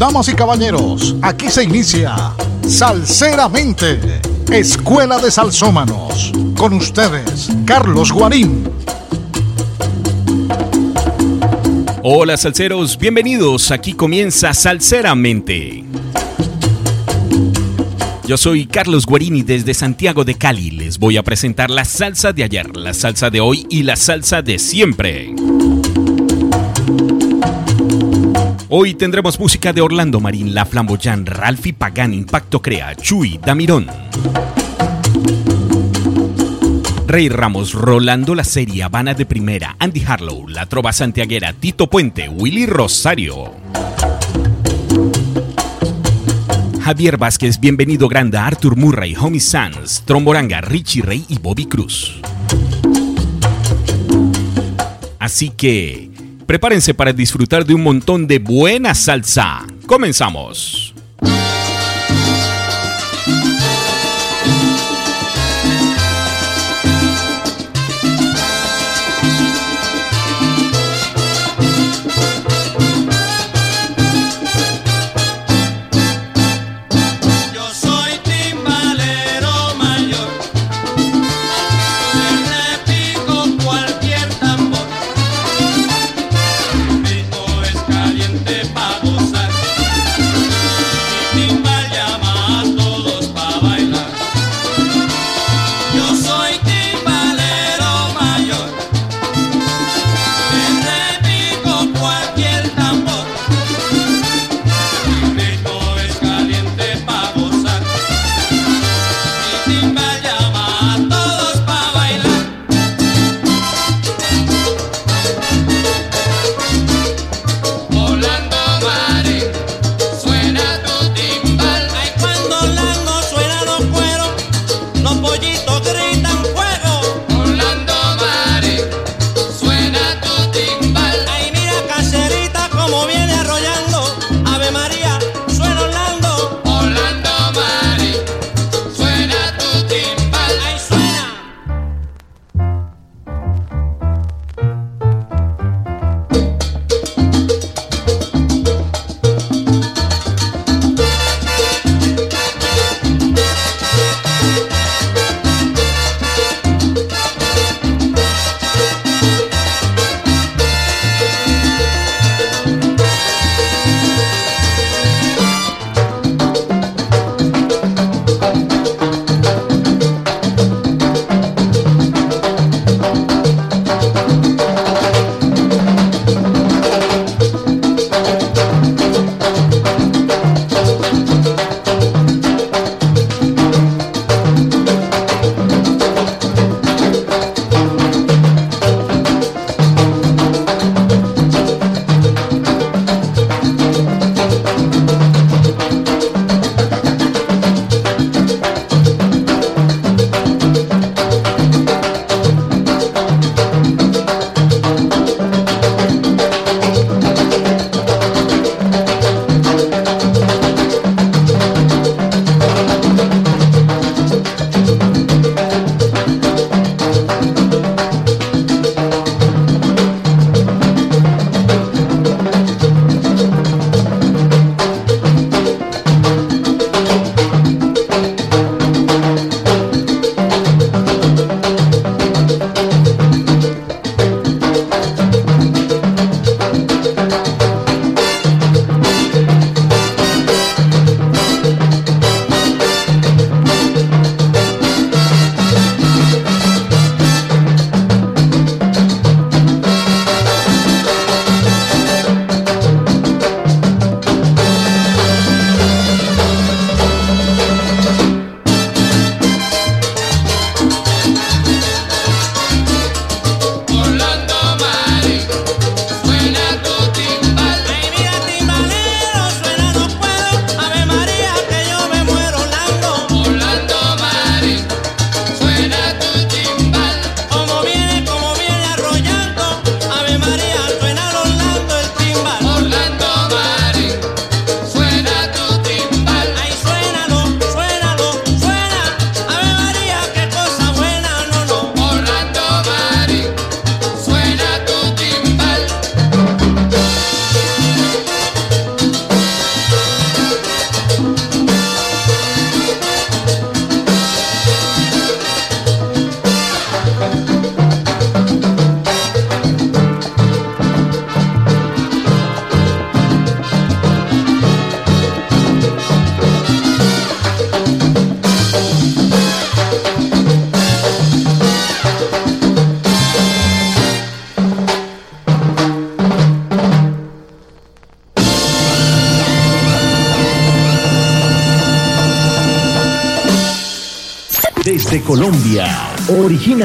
Damas y caballeros, aquí se inicia Salseramente, Escuela de Salsómanos. Con ustedes, Carlos Guarín. Hola salseros, bienvenidos. Aquí comienza Salseramente. Yo soy Carlos Guarini desde Santiago de Cali. Les voy a presentar la salsa de ayer, la salsa de hoy y la salsa de siempre. Hoy tendremos música de Orlando Marín, La Flamboyán, Ralphie Pagan, Impacto Crea, Chuy, Damirón. Rey Ramos, Rolando La Serie, Habana de Primera, Andy Harlow, La Trova Santiaguera, Tito Puente, Willy Rosario. Javier Vázquez, Bienvenido Granda, Arthur Murray, Homie Sands, Tromboranga, Richie Rey y Bobby Cruz. Así que Prepárense para disfrutar de un montón de buena salsa. Comenzamos.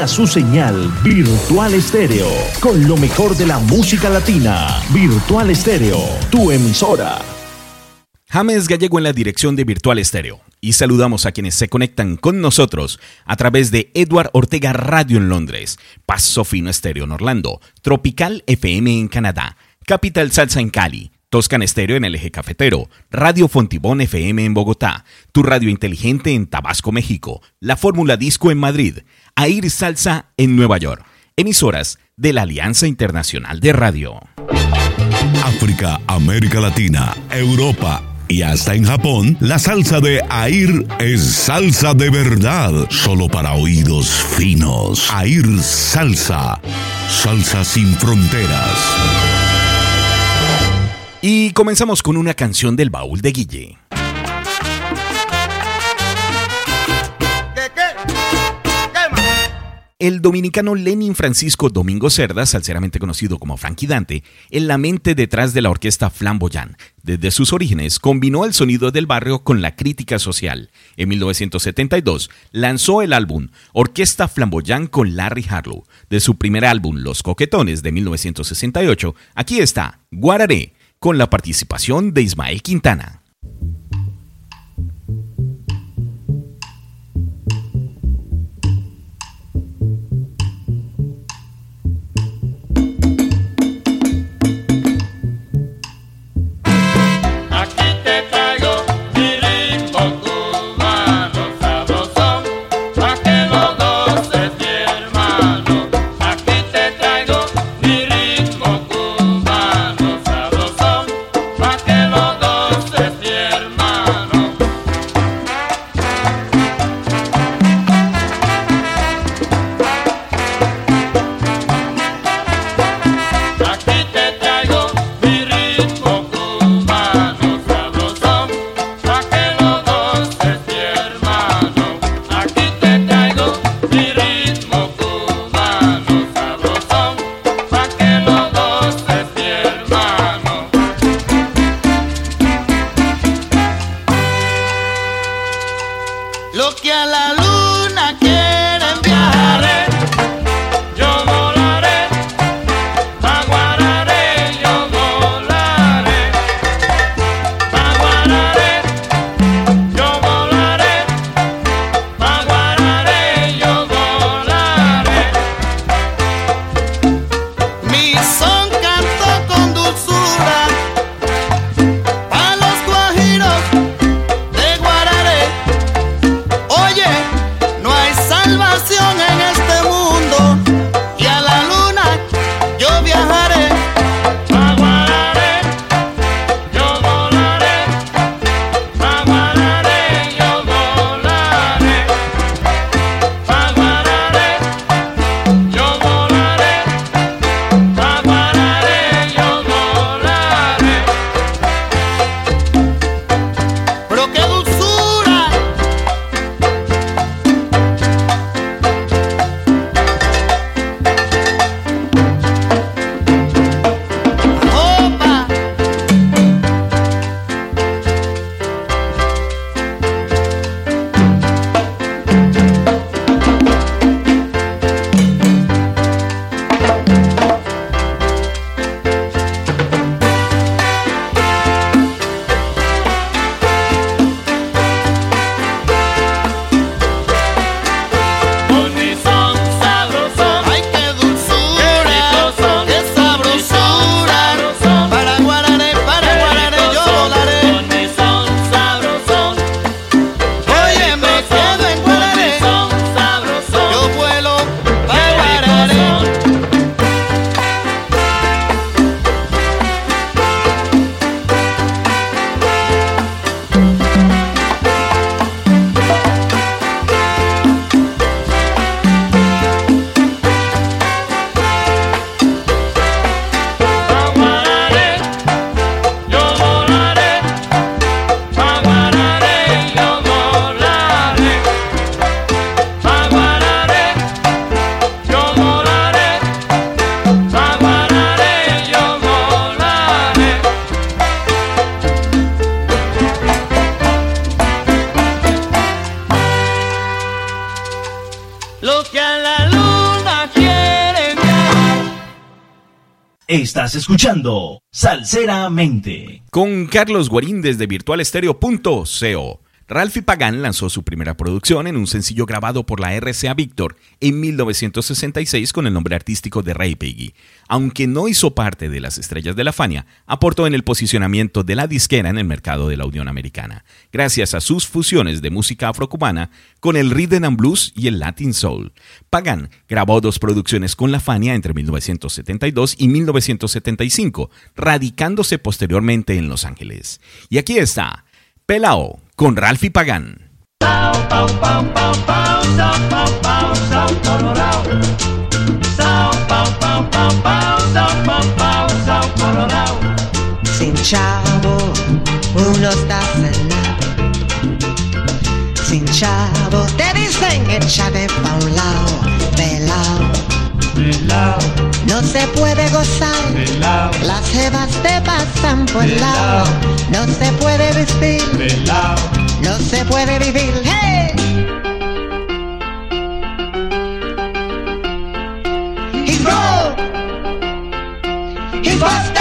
Su señal Virtual Estéreo, con lo mejor de la música latina. Virtual Estéreo, tu emisora. James Gallego en la dirección de Virtual Estéreo. Y saludamos a quienes se conectan con nosotros a través de Edward Ortega Radio en Londres, Paso Fino Estéreo en Orlando, Tropical FM en Canadá, Capital Salsa en Cali, Toscan Estéreo en el eje cafetero, Radio Fontibón FM en Bogotá, Tu Radio Inteligente en Tabasco, México, La Fórmula Disco en Madrid, Air Salsa en Nueva York. Emisoras de la Alianza Internacional de Radio. África, América Latina, Europa y hasta en Japón, la salsa de Air es salsa de verdad, solo para oídos finos. Air Salsa, salsa sin fronteras. Y comenzamos con una canción del baúl de Guille. El dominicano Lenin Francisco Domingo Cerda, salseramente conocido como Frankie Dante, en la mente detrás de la orquesta Flamboyant. Desde sus orígenes, combinó el sonido del barrio con la crítica social. En 1972, lanzó el álbum Orquesta Flamboyant con Larry Harlow. De su primer álbum, Los Coquetones, de 1968, aquí está, Guararé, con la participación de Ismael Quintana. Yeah. Escuchando Salseramente con Carlos Guarín desde virtualestereo.co. Ralphie Pagan lanzó su producción en un sencillo grabado por la RCA Victor en 1966 con el nombre artístico de Ray Piggy. Aunque no hizo parte de las estrellas de la Fania, aportó en el posicionamiento de la disquera en el mercado de la Unión Americana, gracias a sus fusiones de música afrocubana con el rhythm and blues y el Latin soul. Pagan grabó dos producciones con la Fania entre 1972 y 1975, radicándose posteriormente en Los Ángeles. Y aquí está, Pelao con Ralphie Pagán. Sin chavo uno está cenado. Sin chavo te dicen échate pa' un lado, pelao. No se puede gozar, las jevas te pasan por el lado. No se puede vestir, no se puede vivir. ¡Hey! Broke, he's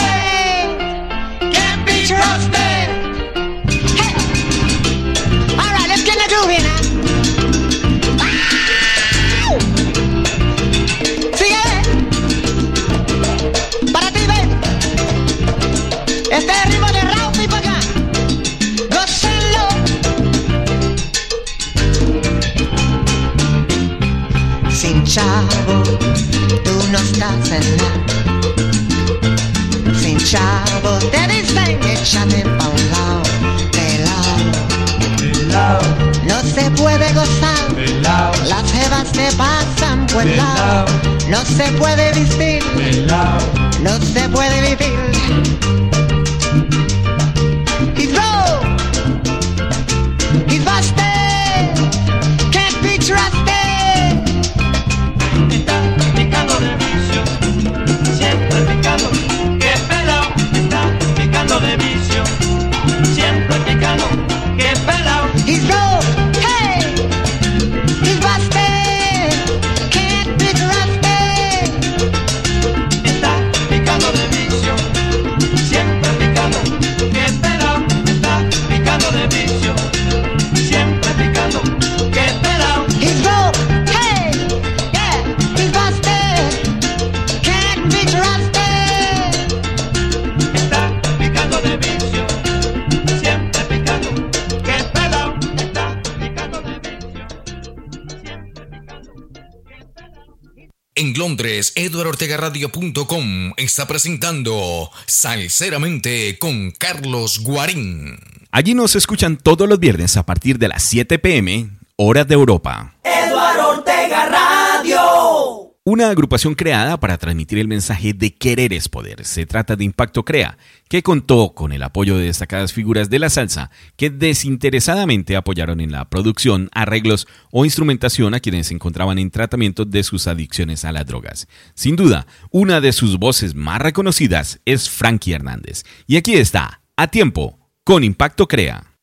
se puede vestir, eduardortegaradio.com está presentando Salceramente con Carlos Guarín. Allí nos escuchan todos los viernes a partir de las 7 pm, hora de Europa. Una agrupación creada para transmitir el mensaje de querer es poder. Se trata de Impacto Crea, que contó con el apoyo de destacadas figuras de la salsa que desinteresadamente apoyaron en la producción, arreglos o instrumentación a quienes se encontraban en tratamiento de sus adicciones a las drogas. Sin duda, una de sus voces más reconocidas es Frankie Hernández. Y aquí está, a tiempo, con Impacto Crea.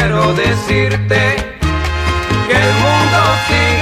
Quiero decirte que el mundo sigue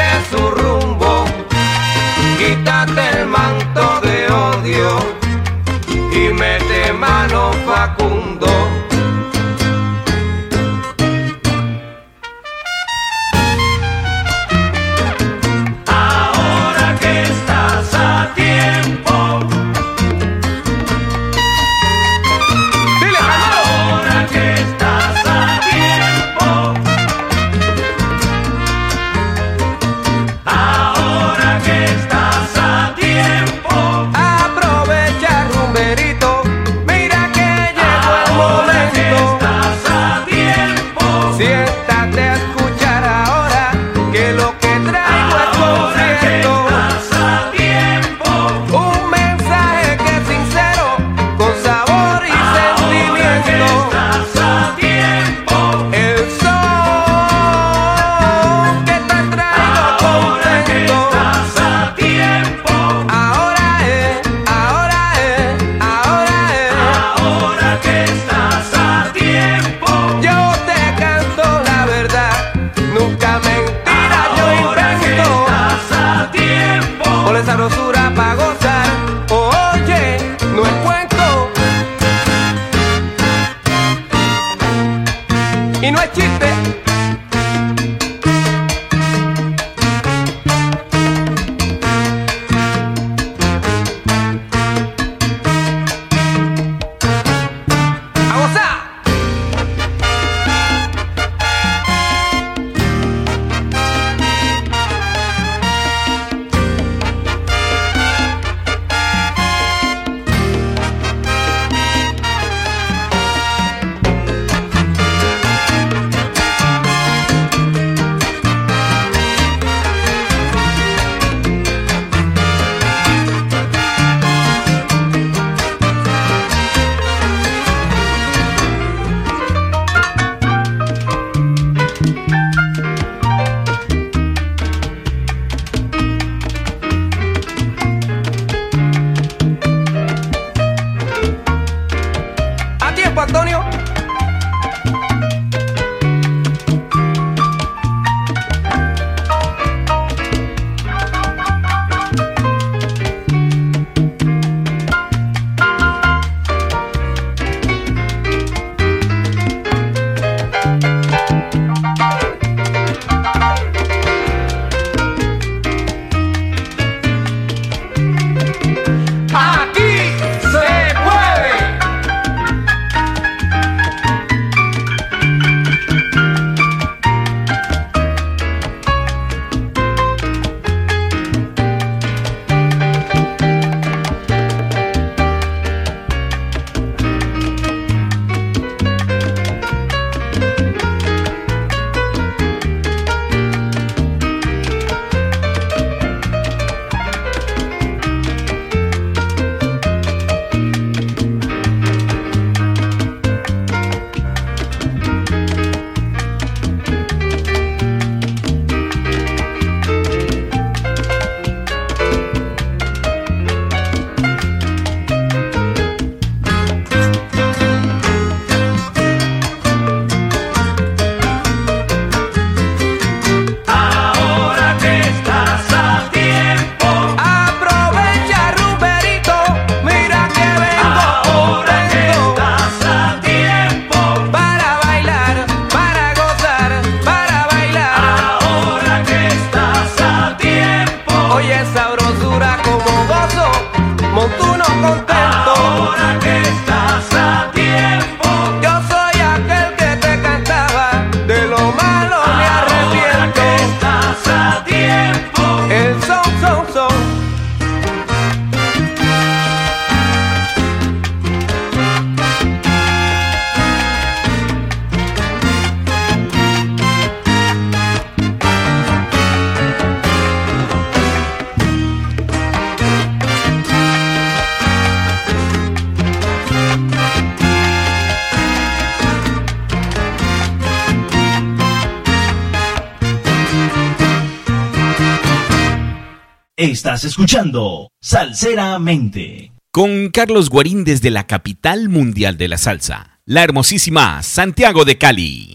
Escuchando Salseramente. Con Carlos Guarín desde la capital mundial de la salsa, la hermosísima Santiago de Cali.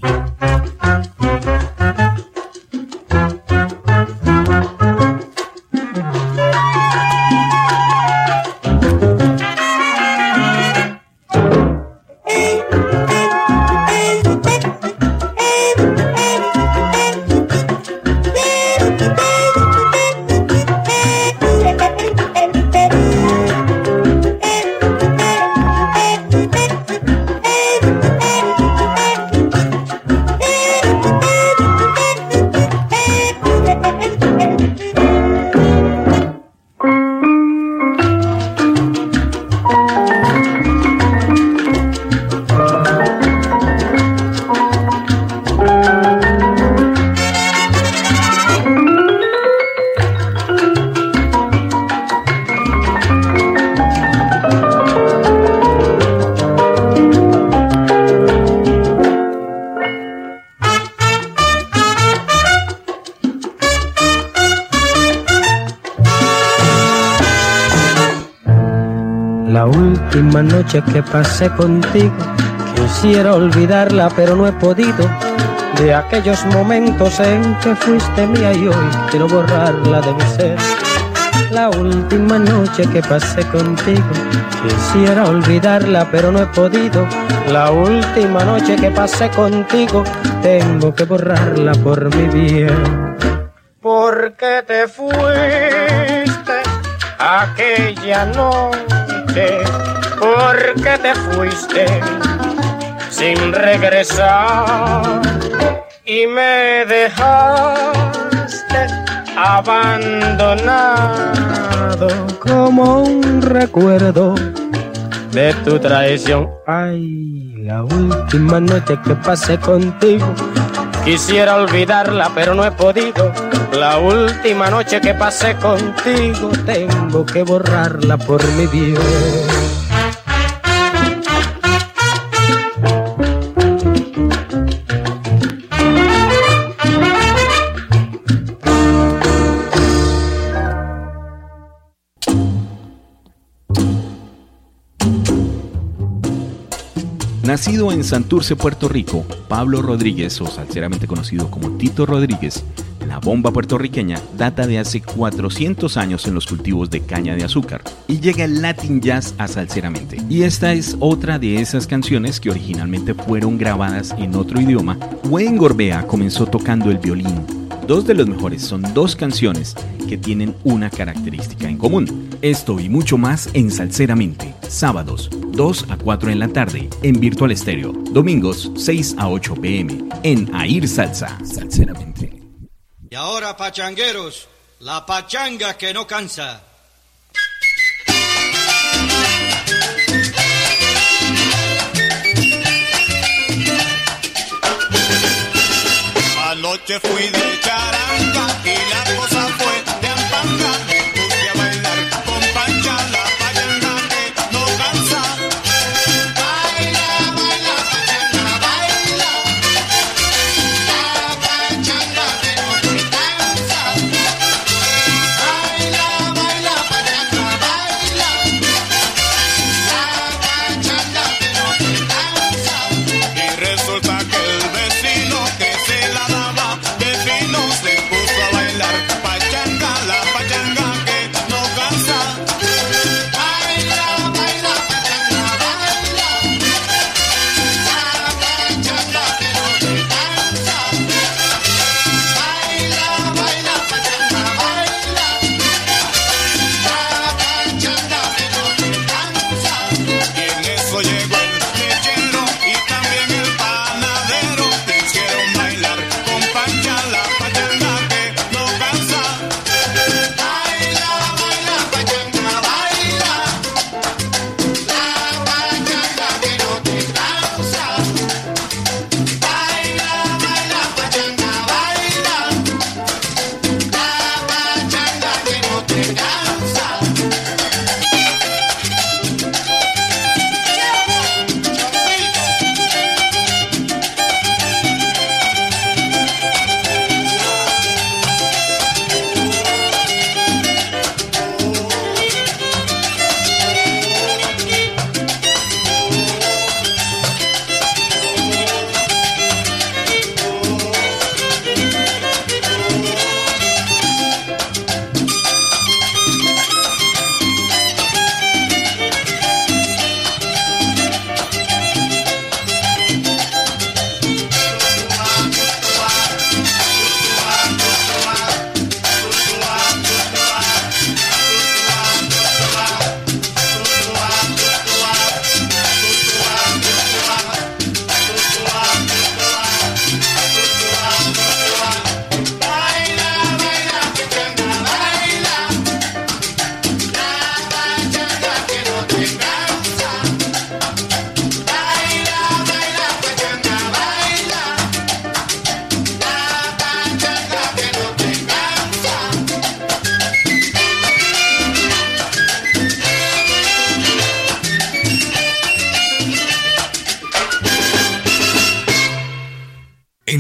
Noche que pasé contigo. Quisiera olvidarla, pero no he podido. De aquellos momentos en que fuiste mía y hoy quiero borrarla de mi ser. La última noche que pasé contigo, quisiera olvidarla, pero no he podido. La última noche que pasé contigo, tengo que borrarla por mi bien. Porque te fuiste aquella noche ¿Por qué te fuiste sin regresar y me dejaste abandonado como un recuerdo de tu traición. Ay, la última noche que pasé contigo. Quisiera olvidarla, pero no he podido. La última noche que pasé contigo, tengo que borrarla por mi bien. Nacido en Santurce, Puerto Rico, Pablo Rodríguez, o salseramente conocido como Tito Rodríguez, la bomba puertorriqueña data de hace 400 años en los cultivos de caña de azúcar y llega el Latin Jazz a Salseramente. Y esta es otra de esas canciones que originalmente fueron grabadas en otro idioma. Wayne Gorbea comenzó tocando el violín. Dos de los mejores son dos canciones que tienen una característica en común. Esto y mucho más en Salseramente, sábados 2 a 4 en la tarde en Virtual Estéreo, domingos 6 a 8 pm en Air Salsa, Salseramente. Y ahora, pachangueros, la pachanga que no cansa. Anoche fui de charanga y la cosa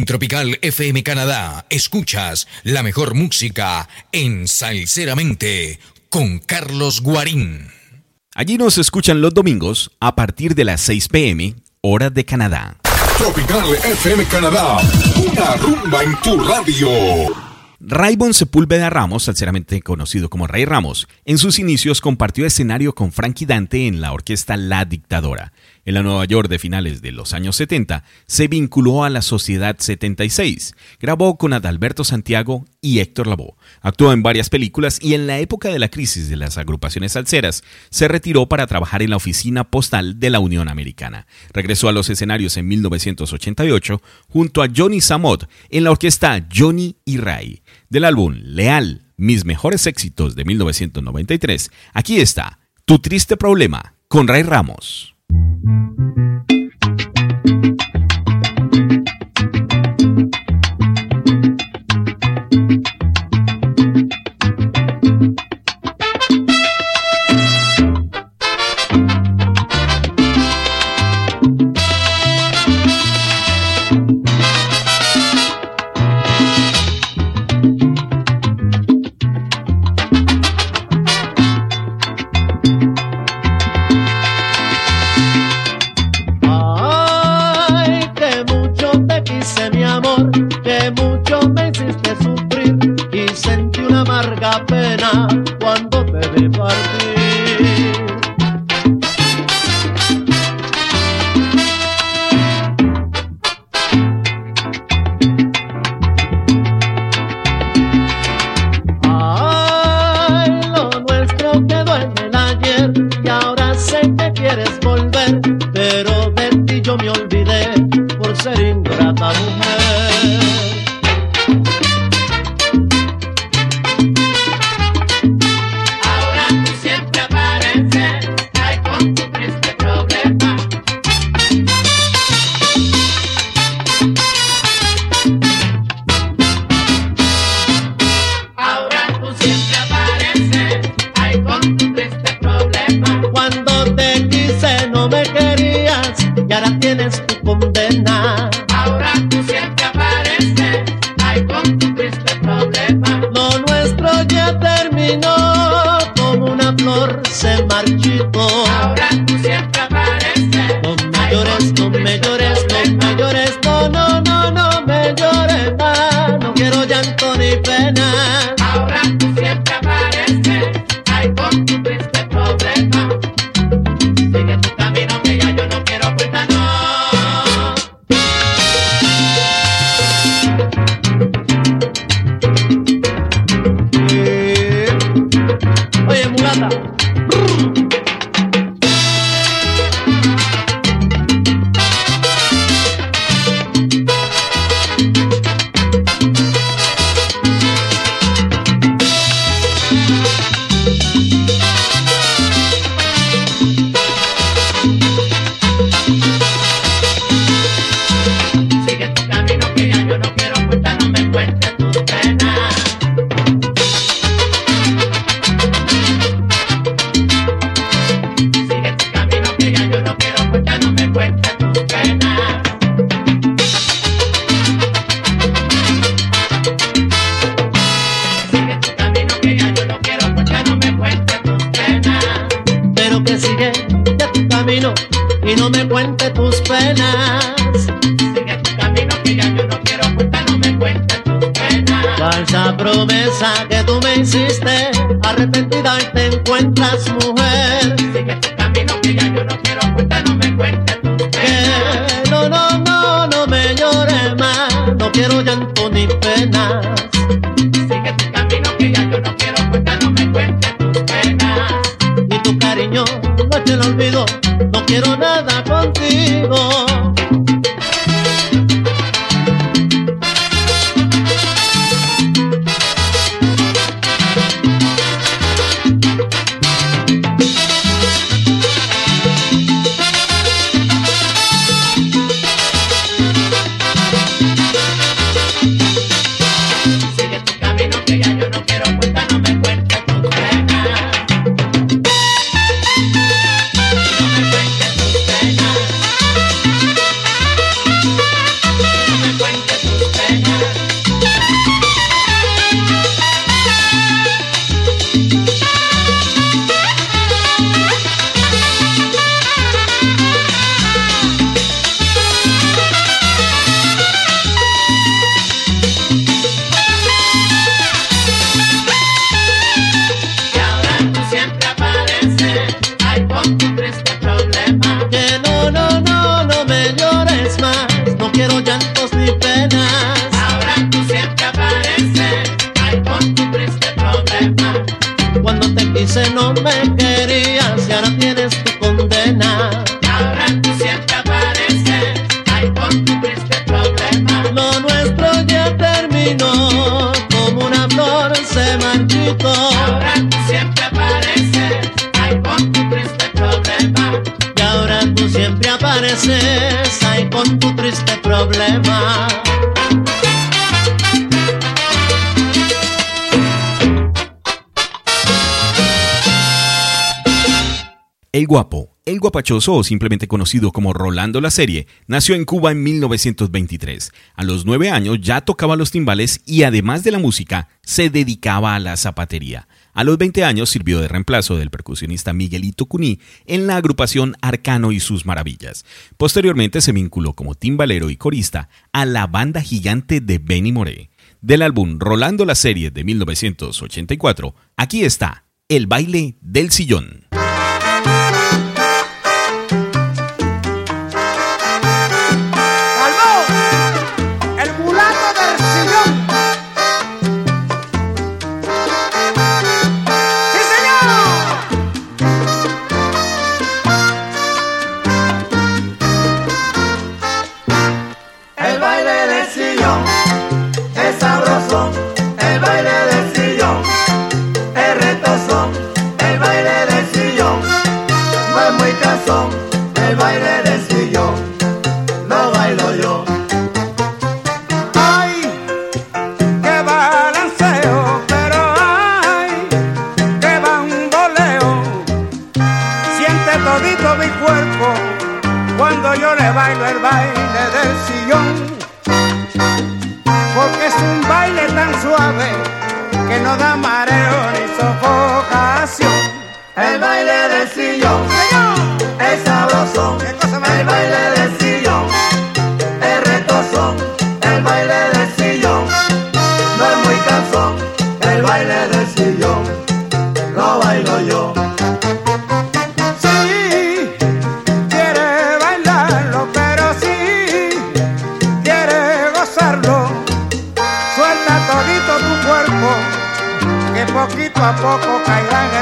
En Tropical FM Canadá, escuchas la mejor música en Salceramente con Carlos Guarín. Allí nos escuchan los domingos a partir de las 6 pm, hora de Canadá. Tropical FM Canadá, una rumba en tu radio. Raybon Sepúlveda Ramos, sinceramente conocido como Rey Ramos, en sus inicios compartió escenario con Frankie Dante en la orquesta La Dictadora. En la Nueva York de finales de los años 70, se vinculó a la Sociedad 76. Grabó con Adalberto Santiago y Héctor Lavoe. Actuó en varias películas y en la época de la crisis de las agrupaciones salseras, se retiró para trabajar en la oficina postal de la Unión Americana. Regresó a los escenarios en 1988 junto a Johnny Samot en la orquesta Johnny y Ray. Del álbum Leal, mis mejores éxitos de 1993, aquí está Tu triste problema con Ray Ramos. Mm-hmm. Pachoso, o simplemente conocido como Rolando la Serie, nació en Cuba en 1923. A los nueve años ya tocaba los timbales y además de la música, se dedicaba a la zapatería. A los 20 años sirvió de reemplazo del percusionista Miguelito Cuní en la agrupación Arcano y sus maravillas. Posteriormente se vinculó como timbalero y corista a la banda gigante de Benny Moré. Del álbum Rolando la Serie de 1984, aquí está El baile del sillón. yo le bailo el baile del sillón, porque es un baile tan suave que no da mareo ni sofocación. El baile del sillón, ¡Señor! es sabroso, el baile del sillón, es retozón, el baile del sillón, no es muy cansón, el baile del sillón, lo bailo yo. poco caerán.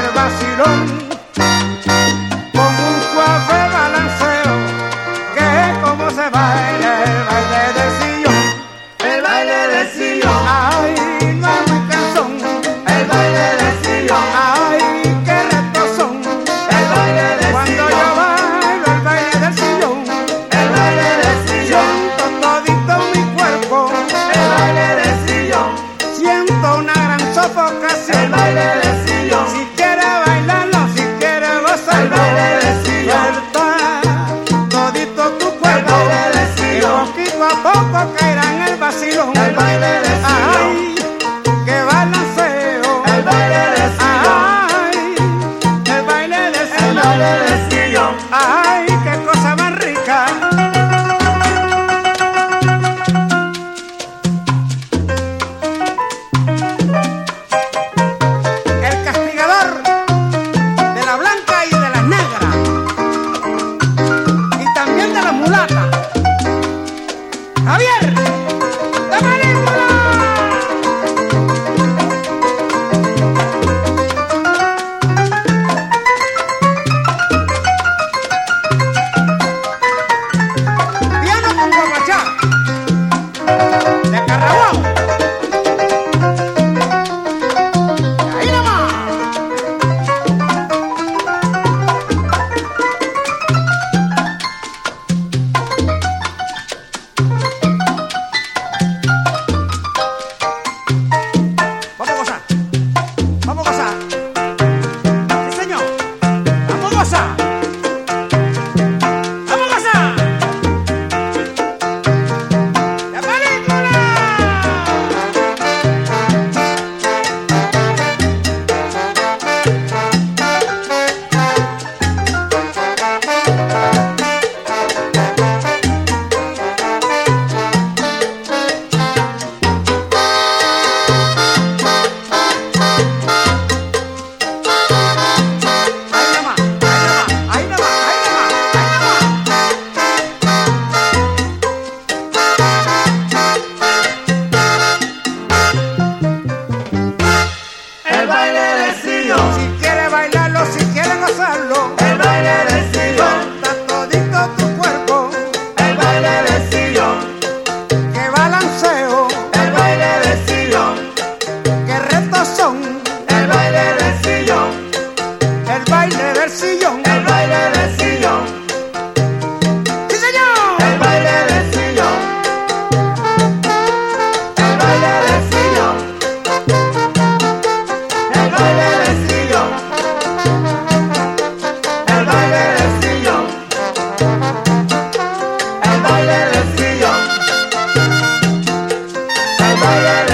la la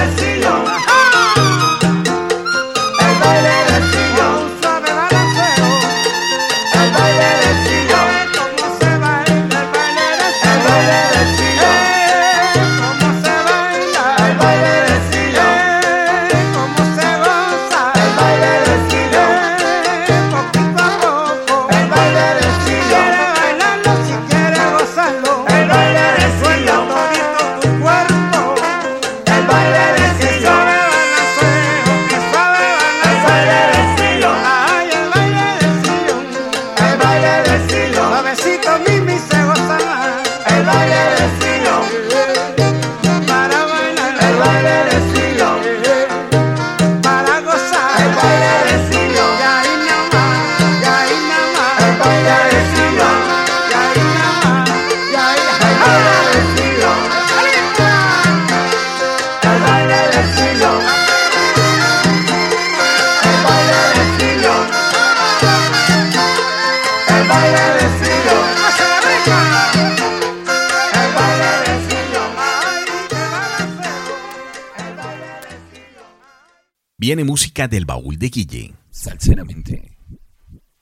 del baúl de Guille. Salseramente.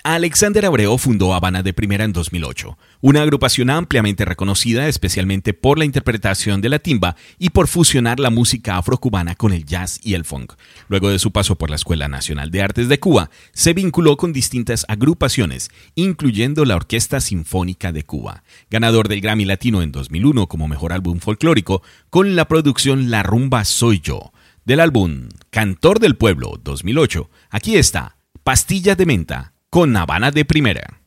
Alexander Abreu fundó Habana de Primera en 2008, una agrupación ampliamente reconocida especialmente por la interpretación de la timba y por fusionar la música afrocubana con el jazz y el funk. Luego de su paso por la Escuela Nacional de Artes de Cuba, se vinculó con distintas agrupaciones, incluyendo la Orquesta Sinfónica de Cuba, ganador del Grammy Latino en 2001 como Mejor Álbum Folclórico, con la producción La Rumba Soy Yo del álbum Cantor del Pueblo 2008. Aquí está, Pastillas de Menta con Habana de Primera.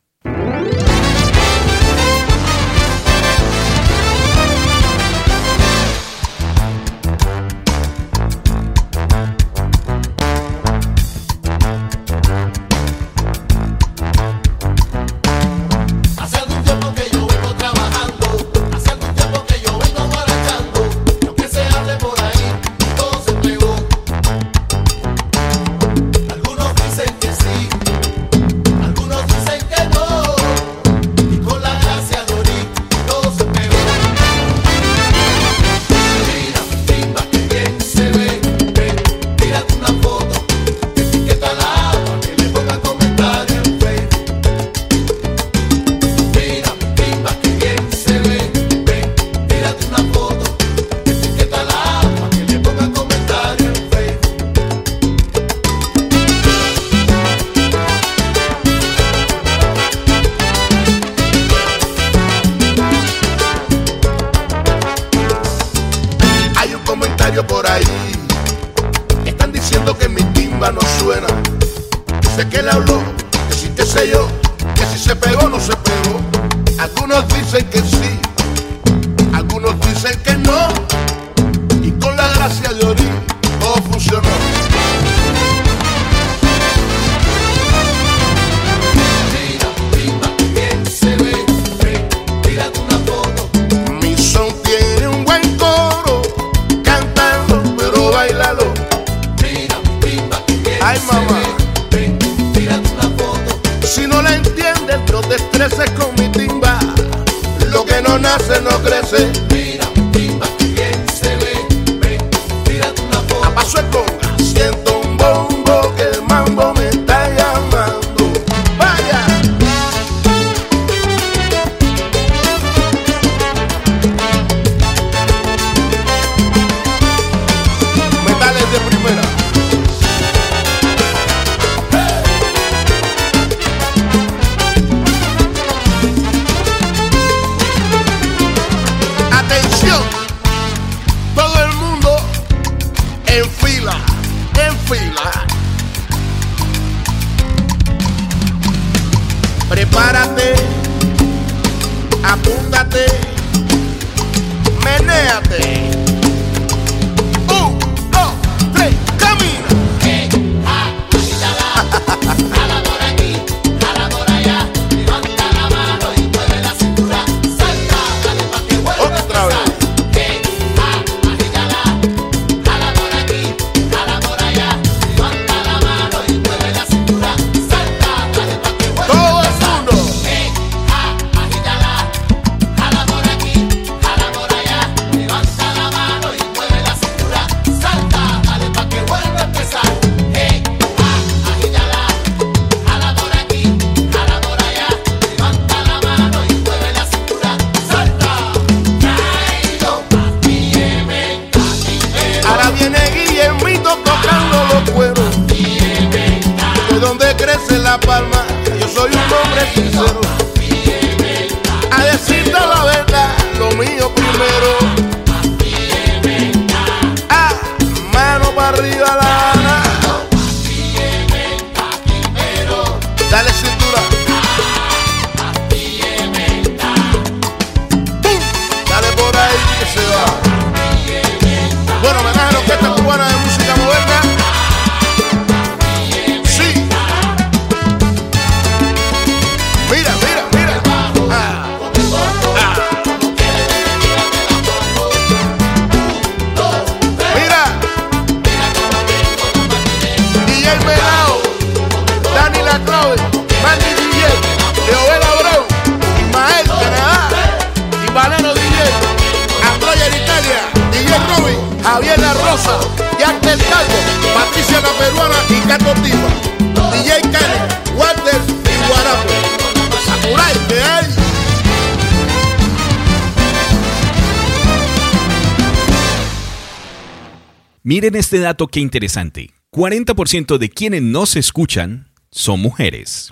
este dato qué interesante. 40% de quienes nos escuchan son mujeres.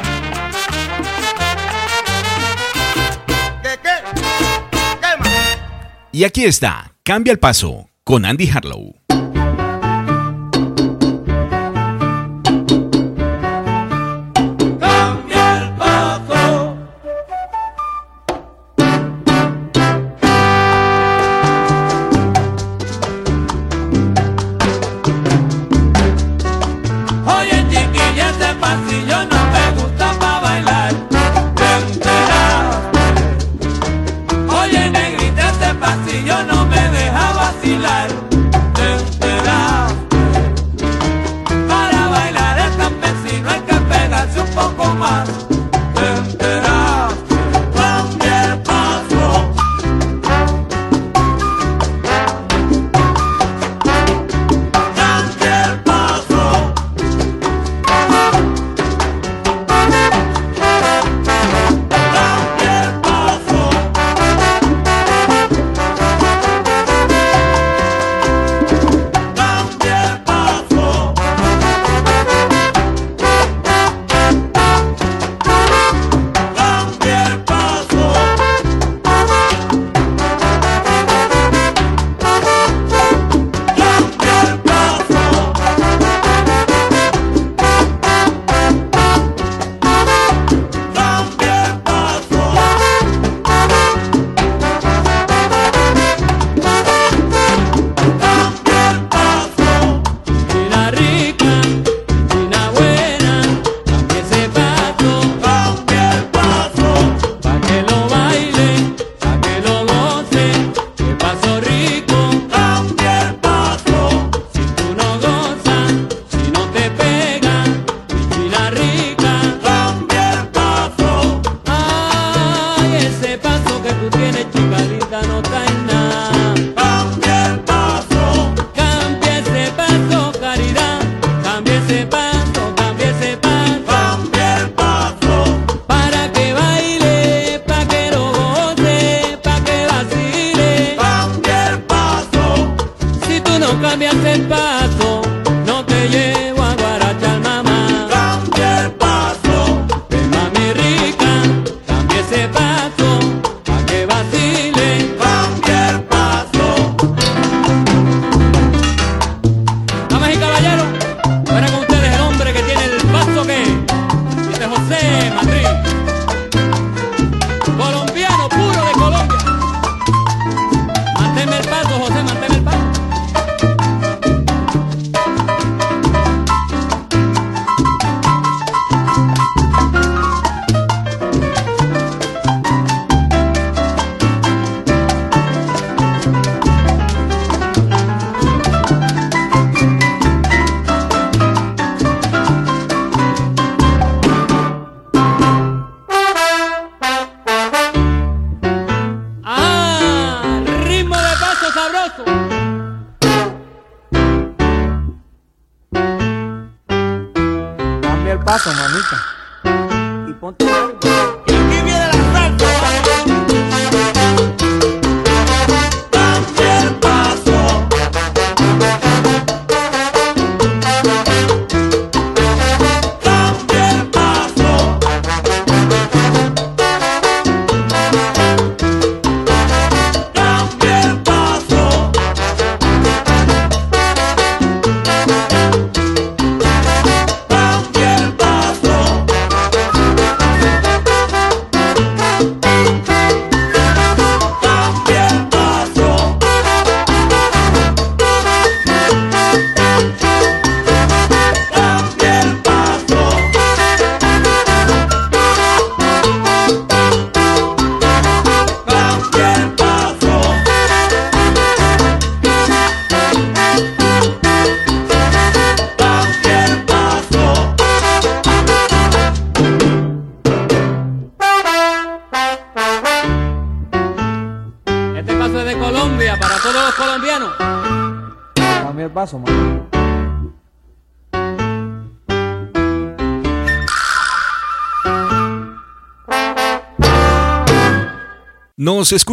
Y aquí está, Cambia el Paso con Andy Harlow.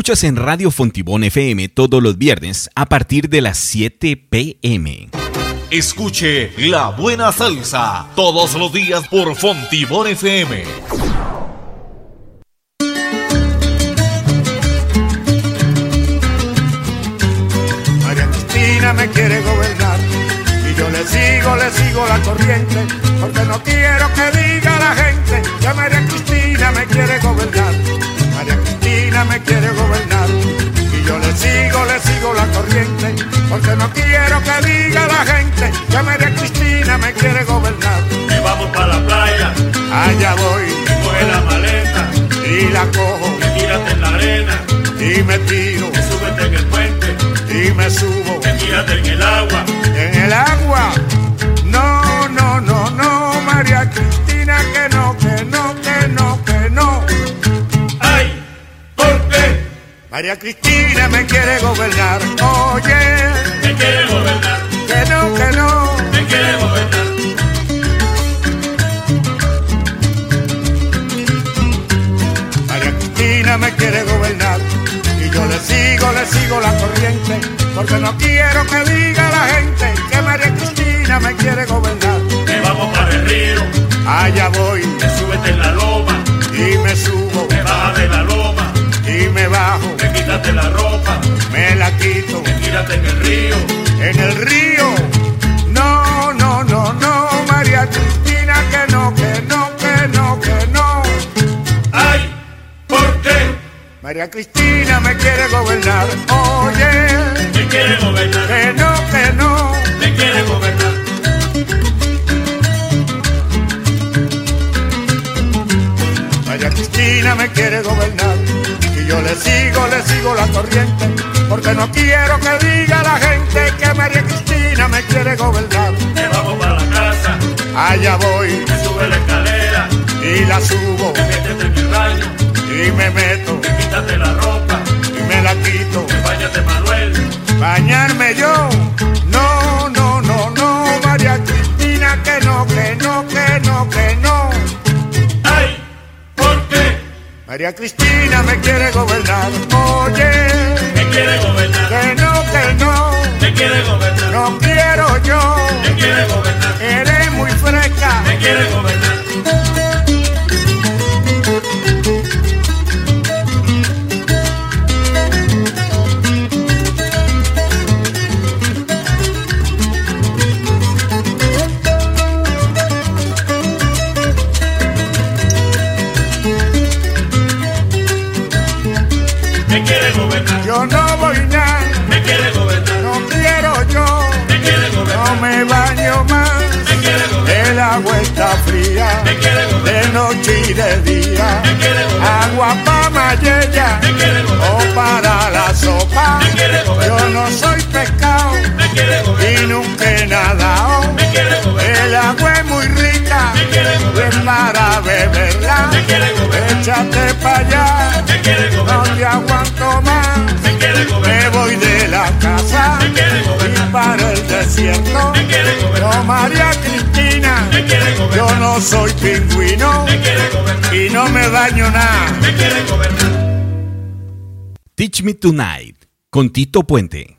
Escuchas en Radio Fontibón FM todos los viernes a partir de las 7 pm. Escuche La Buena Salsa todos los días por Fontibón FM. María Cristina me quiere gobernar y yo le sigo, le sigo la corriente porque no quiero que diga la gente que María Cristina me quiere gobernar. Me quiere gobernar. Y yo le sigo, le sigo la corriente porque no quiero que diga la gente que María Cristina me quiere gobernar. Y vamos para la playa, Allá voy. Coge la maleta, y la cojo. Que tírate en la arena, y me tiro. Que súbete en el puente, y me subo. Que tírate en el agua. en el agua. María Cristina me quiere gobernar, oye, Me quiere gobernar, que no, que no. me quiere gobernar. María Cristina me quiere gobernar. Y yo le sigo, le sigo la corriente porque no quiero que diga la gente que María Cristina me quiere gobernar. Que vamos para el río, Allá voy. Que súbete en la loma, y me subo. Que baja de la loma, me bajo, que quítate la ropa, me la quito que tírate en el río. en el río. No, no, no, no, María Cristina, que no, que no, que no, que no. ¡Ay! ¿Por qué? María Cristina me quiere gobernar, oye, Me quiere gobernar, que no, que no. me quiere gobernar. María Cristina me quiere gobernar yo le sigo, le sigo la corriente porque no quiero que diga la gente que María Cristina me quiere gobernar. Que vamos para la casa, Allá voy que sube la escalera, y la subo métete en el baño, y me meto que quítate la ropa, y me la quito. que váyate Manuel. Bañarme yo, no, no, no, no, María Cristina, que no, que no, que no, que no. María Cristina me quiere gobernar, oye, Me quiere gobernar, que no, que no, me quiere gobernar, no quiero yo, me quiere gobernar, eres muy fresca. me quiere gobernar. Agua está fría, de noche y de día. Agua pa' mayella o para la sopa. Yo no soy pescado y nunca he nadado. El agua es muy rica, es para beberla. Échate pa' allá, no te aguanto más. Desierto. No, María Cristina, yo no soy pingüino y no me baño nada. me quiere gobernar. Teach Me Tonight con Tito Puente.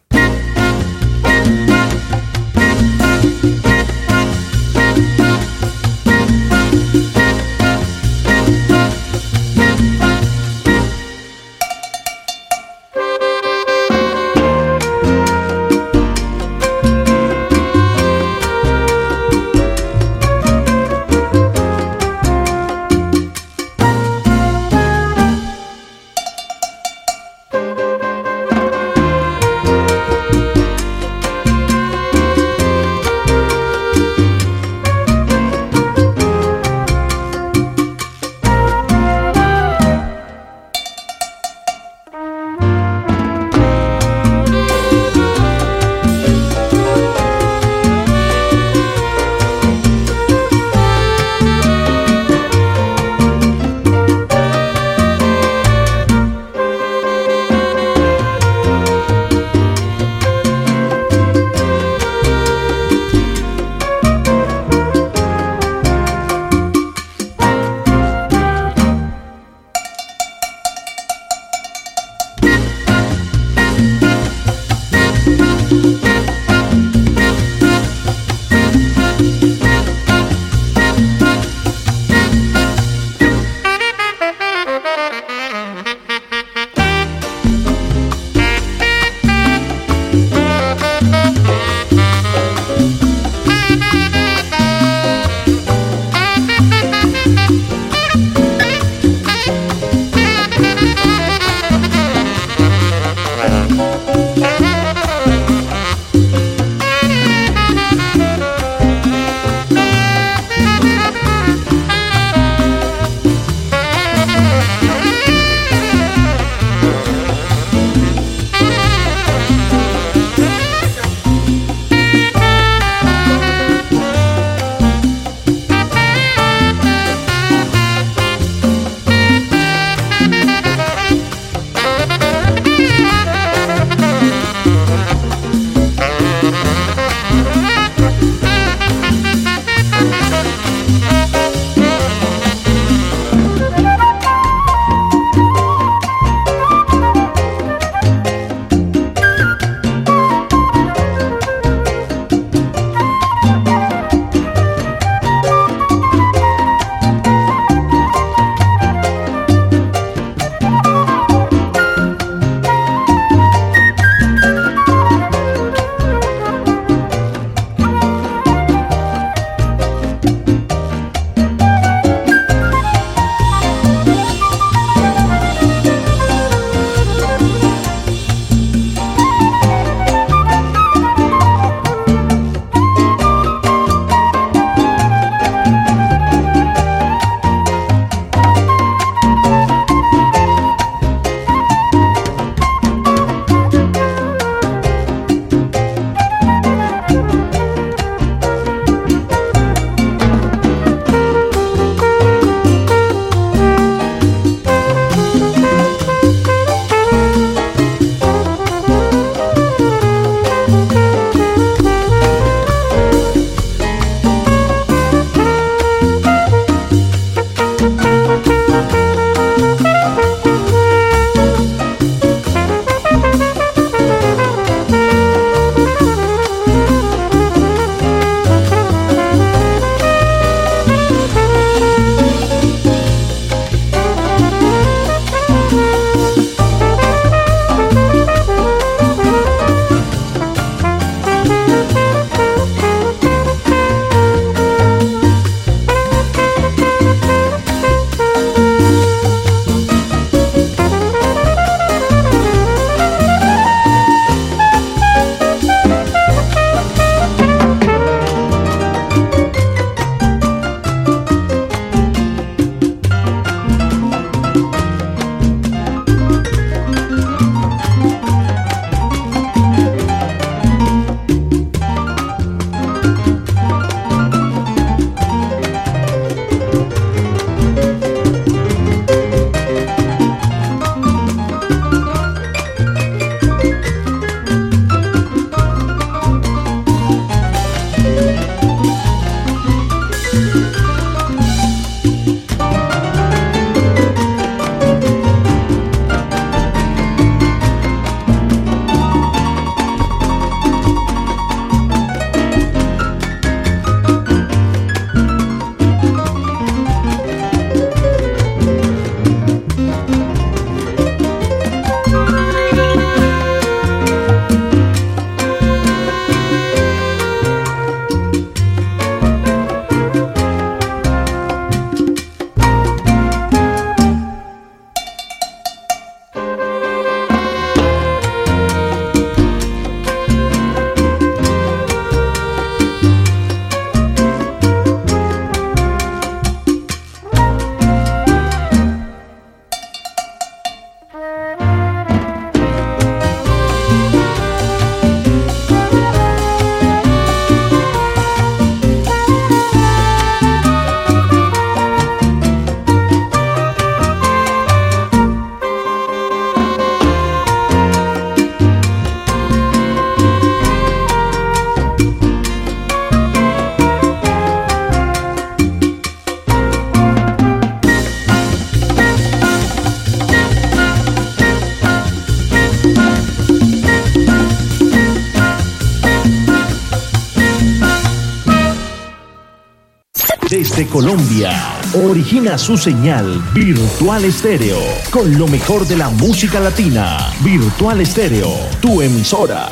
Colombia, origina su señal Virtual Estéreo con lo mejor de la música latina. Virtual Estéreo, tu emisora.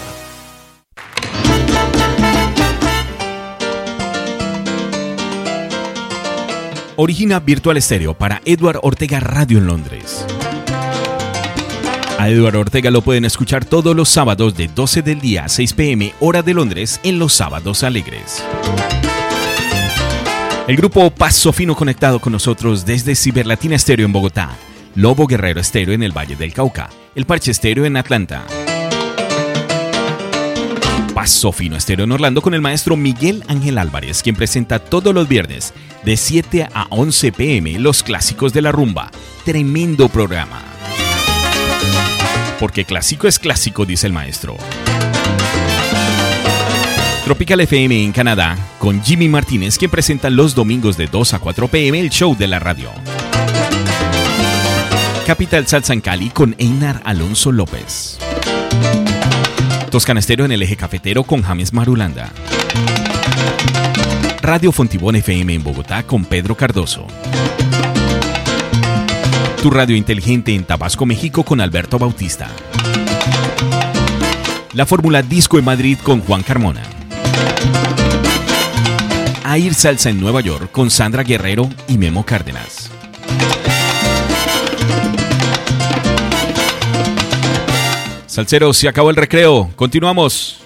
Origina Virtual Estéreo para Edward Ortega Radio en Londres. A Edward Ortega lo pueden escuchar todos los sábados de 12 del día a 6 pm hora de Londres en los sábados alegres. El grupo Paso Fino conectado con nosotros desde Ciberlatina Estéreo en Bogotá, Lobo Guerrero Estéreo en el Valle del Cauca, El Parche Estéreo en Atlanta. Paso Fino Estéreo en Orlando con el maestro Miguel Ángel Álvarez, quien presenta todos los viernes de 7 a 11 pm los clásicos de la rumba. Tremendo programa. Porque clásico es clásico, dice el maestro. Tropical FM en Canadá, con Jimmy Martínez, quien presenta los domingos de 2 a 4 pm el show de la radio. Capital Salsa en Cali con Einar Alonso López. Toscana Estéreo en el eje cafetero con James Marulanda. Radio Fontibón FM en Bogotá con Pedro Cardoso. Tu radio inteligente en Tabasco, México con Alberto Bautista. La Fórmula Disco en Madrid con Juan Carmona. Air Salsa en Nueva York con Sandra Guerrero y Memo Cárdenas. Salceros, se acabó el recreo. Continuamos.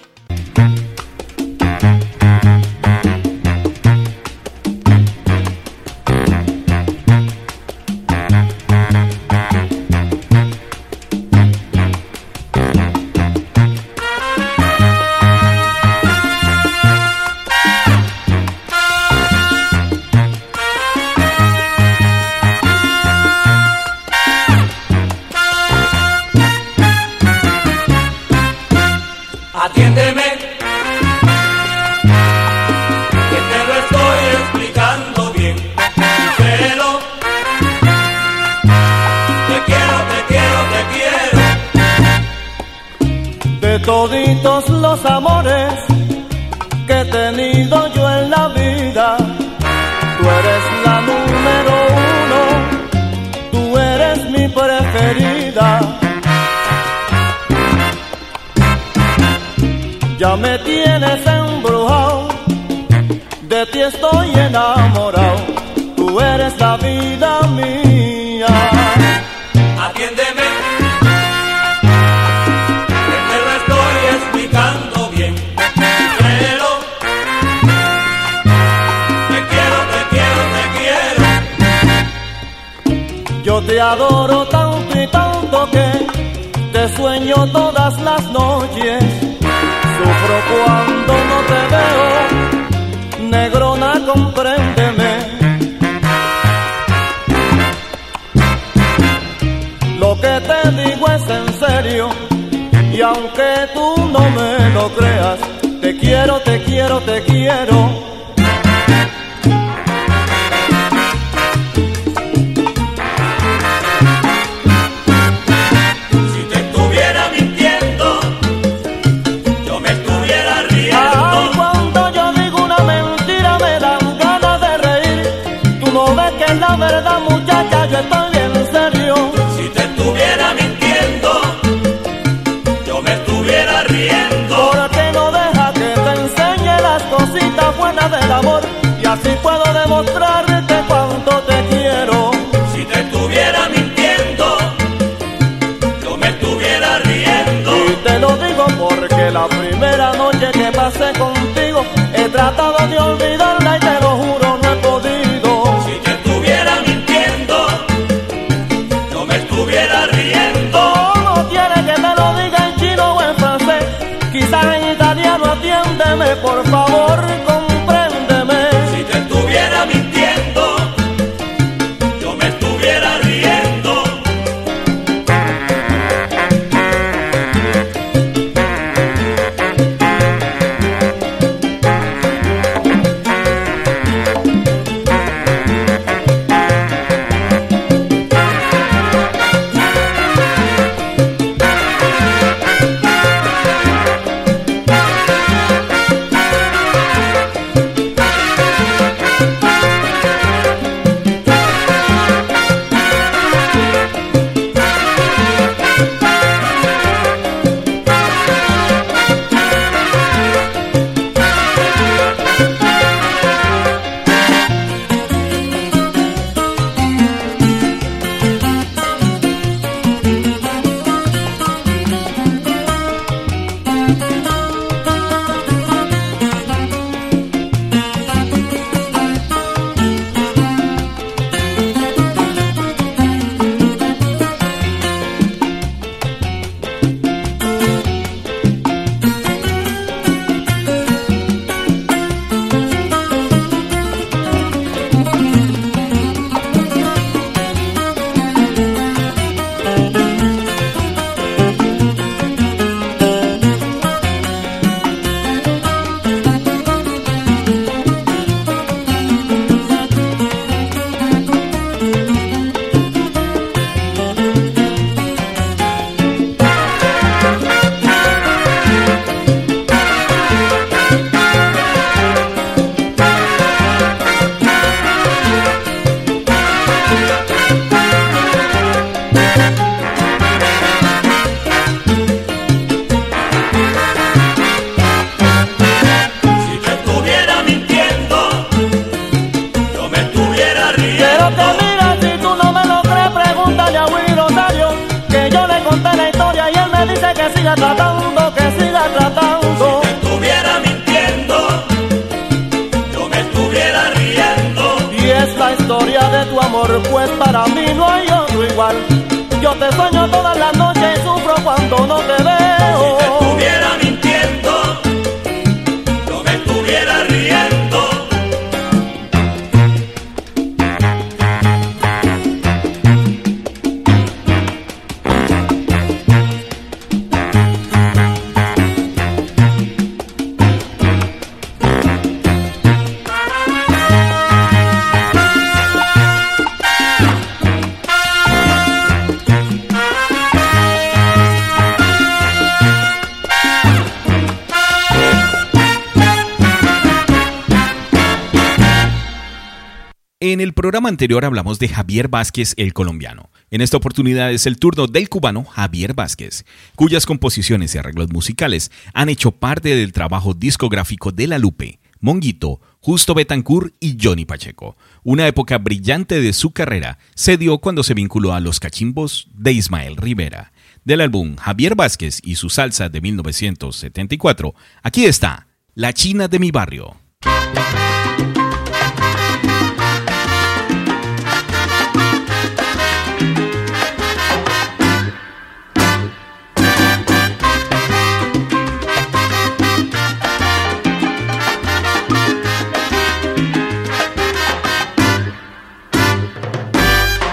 Anterior hablamos de Javier Vázquez, el colombiano. En esta oportunidad es el turno del cubano Javier Vázquez, cuyas composiciones y arreglos musicales han hecho parte del trabajo discográfico de La Lupe, Monguito, Justo Betancourt y Johnny Pacheco. Una época brillante de su carrera se dio cuando se vinculó a los cachimbos de Ismael Rivera. Del álbum Javier Vázquez y su salsa de 1974, aquí está La China de mi barrio.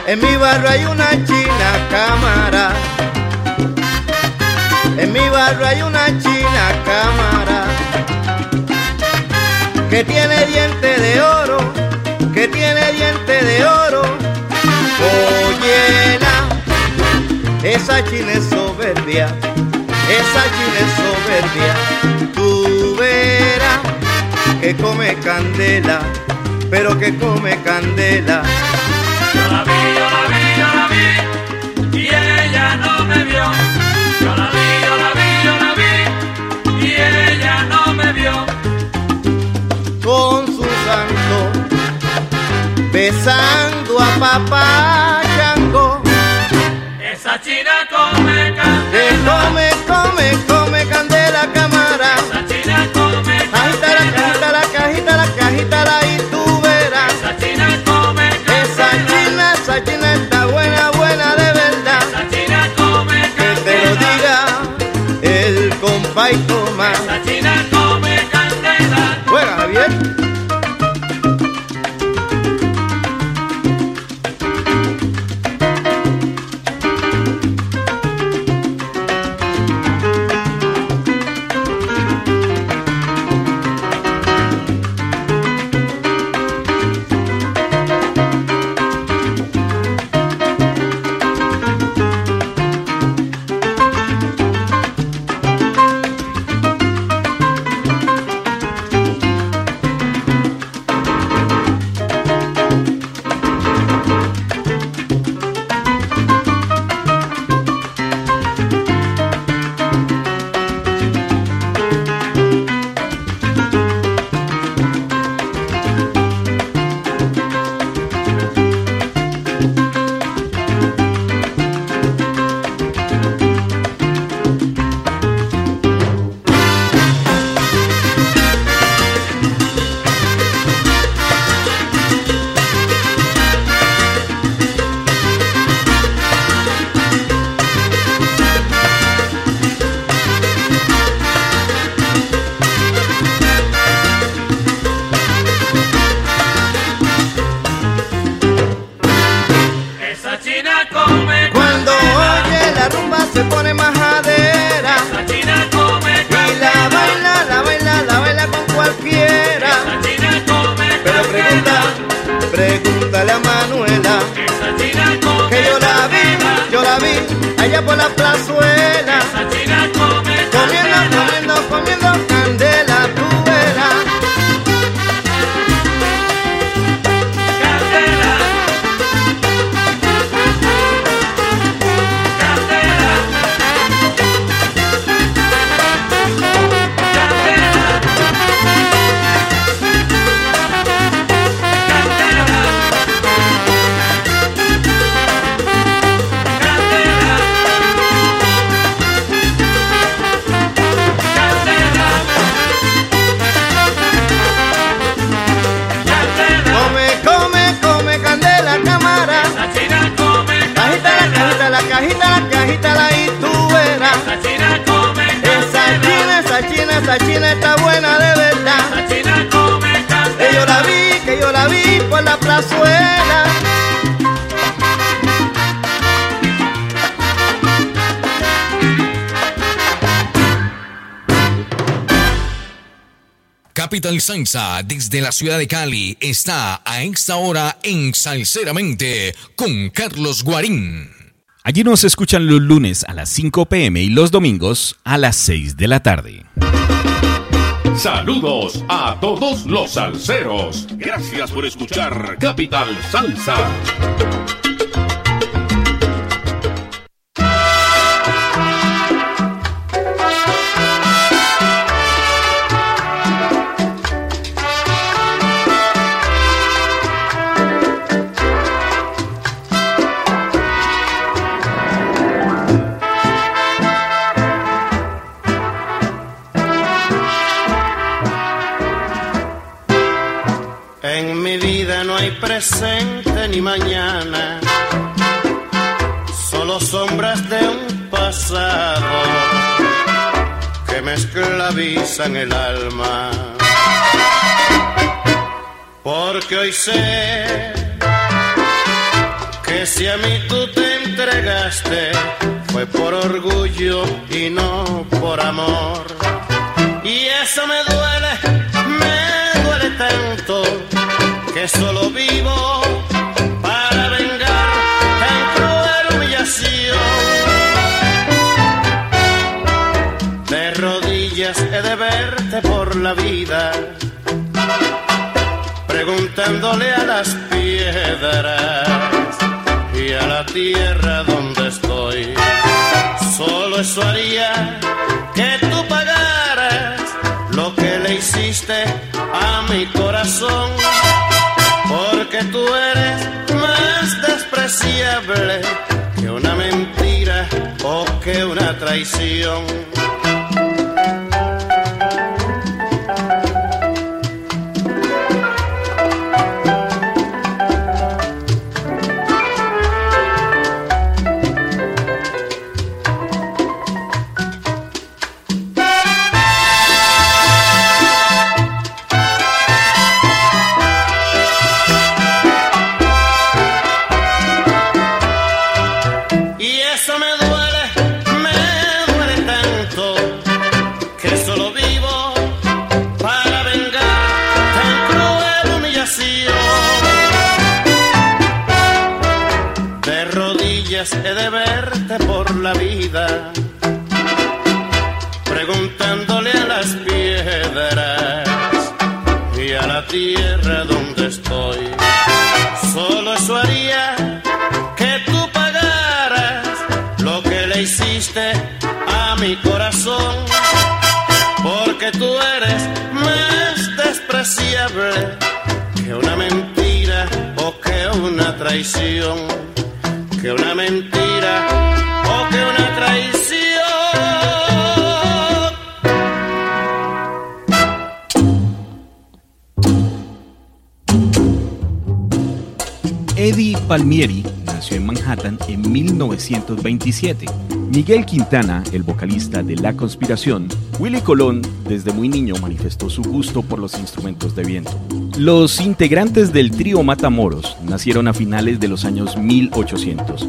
En mi barrio hay una china cámara. En mi barrio hay una china cámara. Que tiene diente de oro. Que tiene diente de oro. Ollena. Esa china es soberbia. Esa china es soberbia. Tú verás que come candela. Pero que come candela. Besando a papá Chango. Esa china come Que candela. Compa y Salsa desde la ciudad de Cali está a esta hora en Salseramente con Carlos Guarín. Allí nos escuchan los lunes a las 5 pm y los domingos a las 6 de la tarde. Saludos a todos los salseros. Gracias por escuchar Capital Salsa. En mi vida no hay presente ni mañana, solo sombras de un pasado que me esclavizan el alma. Porque hoy sé que si a mí tú te entregaste fue por orgullo y no por amor. Y eso me duele, me duele tanto que solo vivo para vengar tan cruel humillación. De rodillas he de verte por la vida, preguntándole a las piedras y a la tierra donde estoy. Solo eso haría que tú pagaras lo que le hiciste a mi corazón, porque tú eres más despreciable que una mentira o que una traición. Tierra donde estoy. Solo eso haría que tú pagaras lo que le hiciste a mi corazón, porque tú eres más despreciable que una mentira o que una traición, que una mentira Palmieri nació en Manhattan en 1927. Miguel Quintana, el vocalista de La Conspiración, Willy Colón desde muy niño manifestó su gusto por los instrumentos de viento. Los integrantes del trío Matamoros nacieron a finales de los años 1800.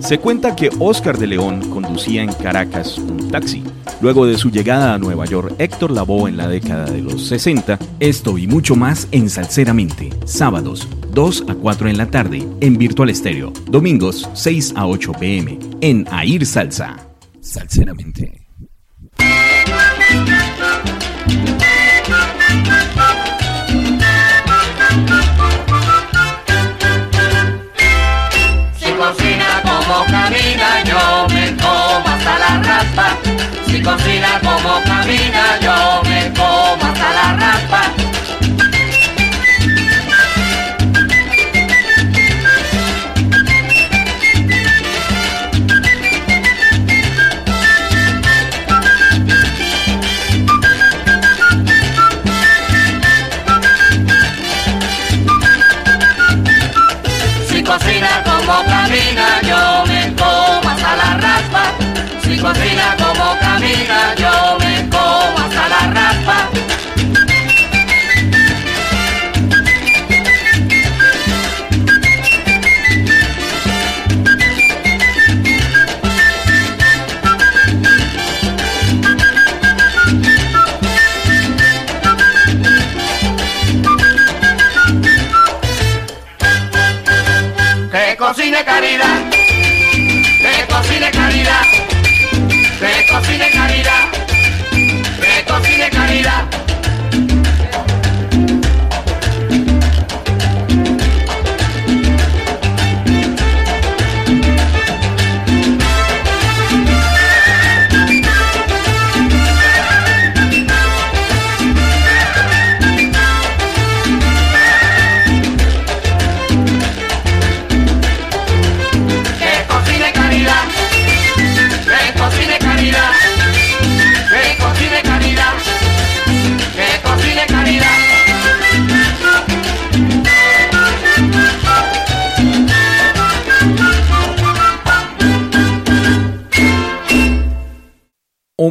Se cuenta que Oscar de León conducía en Caracas un taxi. Luego de su llegada a Nueva York, Héctor Lavoe en la década de los 60, esto y mucho más en Salseramente, sábados 2 a 4 en la tarde en Virtual Estéreo, domingos 6 a 8 pm en Air Salsa. Salseramente. Si cocina como camina, yo me como hasta la raspa. Si cocina como camina, yo me como hasta la raspa. Cocina como camina, yo me como hasta la raspa. Que cocine caridad, que cocine caridad, que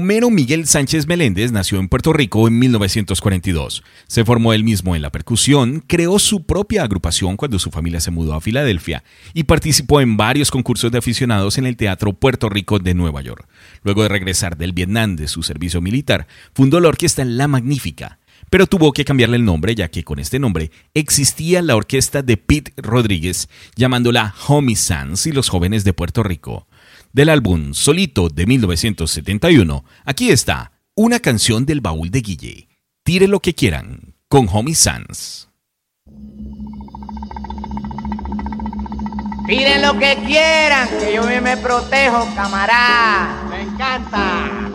Miguel Sánchez Meléndez nació en Puerto Rico en 1942. Se formó él mismo en la percusión, creó su propia agrupación cuando su familia se mudó a Filadelfia y participó en varios concursos de aficionados en el Teatro Puerto Rico de Nueva York. Luego de regresar del Vietnam de su servicio militar, fundó la orquesta La Magnífica, pero tuvo que cambiarle el nombre ya que con este nombre existía la orquesta de Pete Rodríguez llamándola Homie Sans y los jóvenes de Puerto Rico. Del álbum Solito de 1971, aquí está una canción del baúl de Guille. Tire lo que quieran con Homie Sans. Tiren lo que quieran, que yo me protejo, camarada. Me encanta.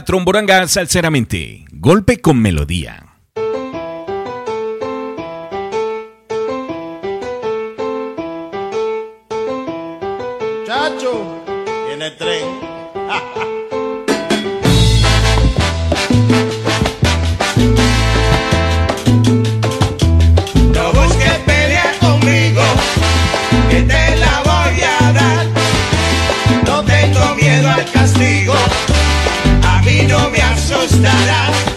Tromboranga salseramente. Golpe con melodía. gustará.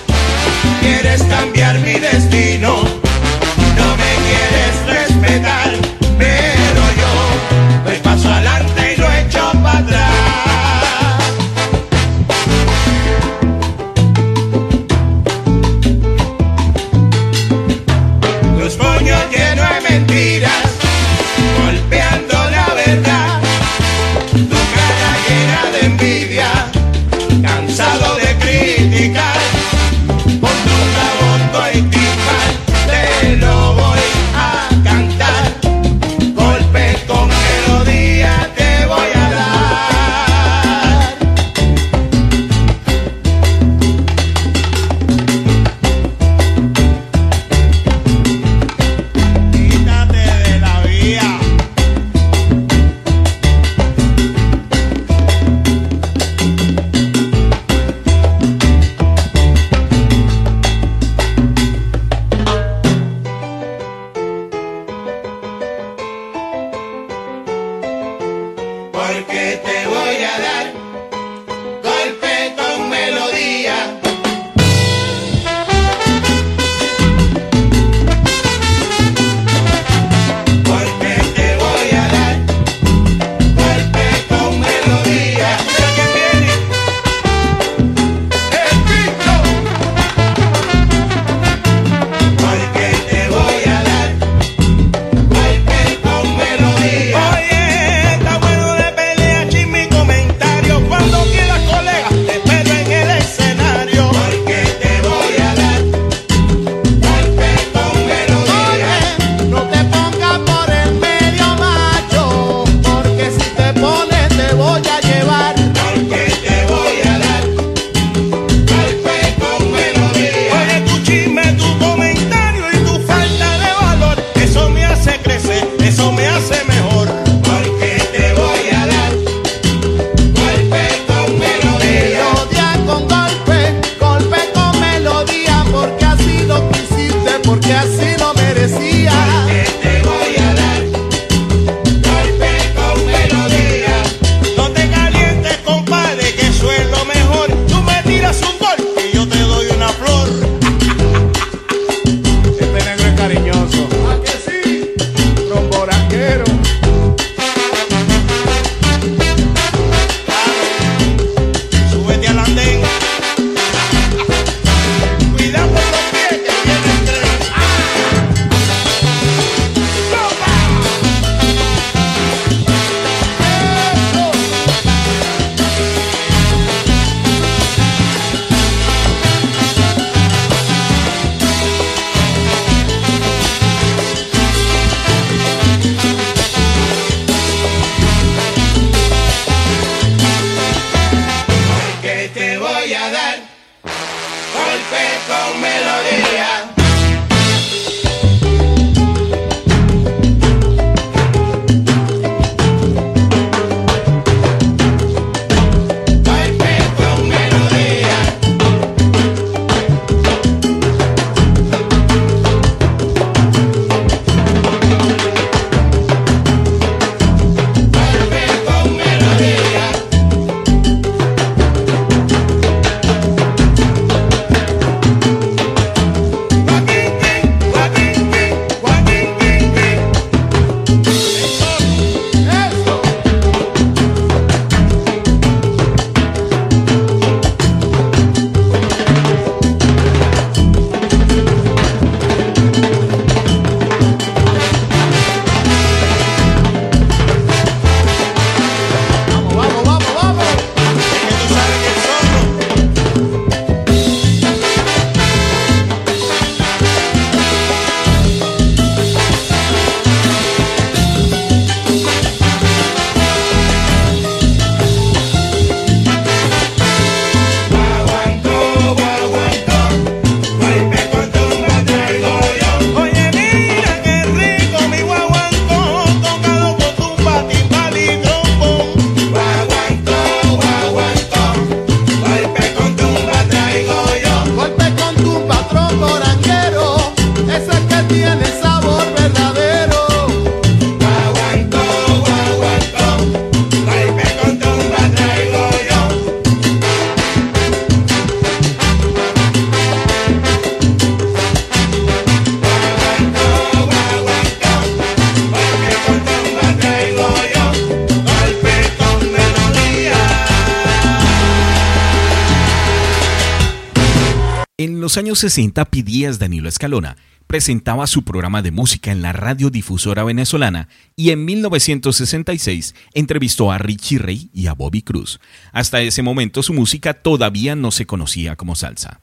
Los años 60, Pidías Danilo Escalona presentaba su programa de música en la radiodifusora venezolana y en 1966 entrevistó a Richie Ray y a Bobby Cruz. Hasta ese momento su música todavía no se conocía como salsa.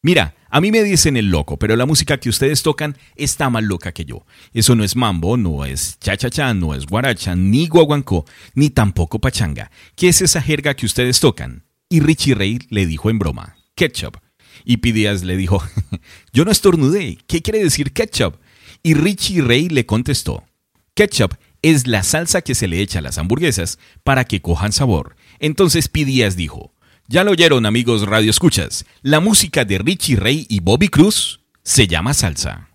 Mira, a mí me dicen el loco, pero la música que ustedes tocan está más loca que yo. Eso no es mambo, no es cha-cha-cha, no es guaracha, ni guaguancó, ni tampoco pachanga. ¿Qué es esa jerga que ustedes tocan? Y Richie Ray le dijo en broma, ketchup. Y Pidías le dijo, yo no estornudé, ¿qué quiere decir ketchup? Y Richie Ray le contestó, ketchup es la salsa que se le echa a las hamburguesas para que cojan sabor. Entonces Pidías dijo, ya lo oyeron amigos Radio Escuchas, la música de Richie Ray y Bobby Cruz se llama salsa.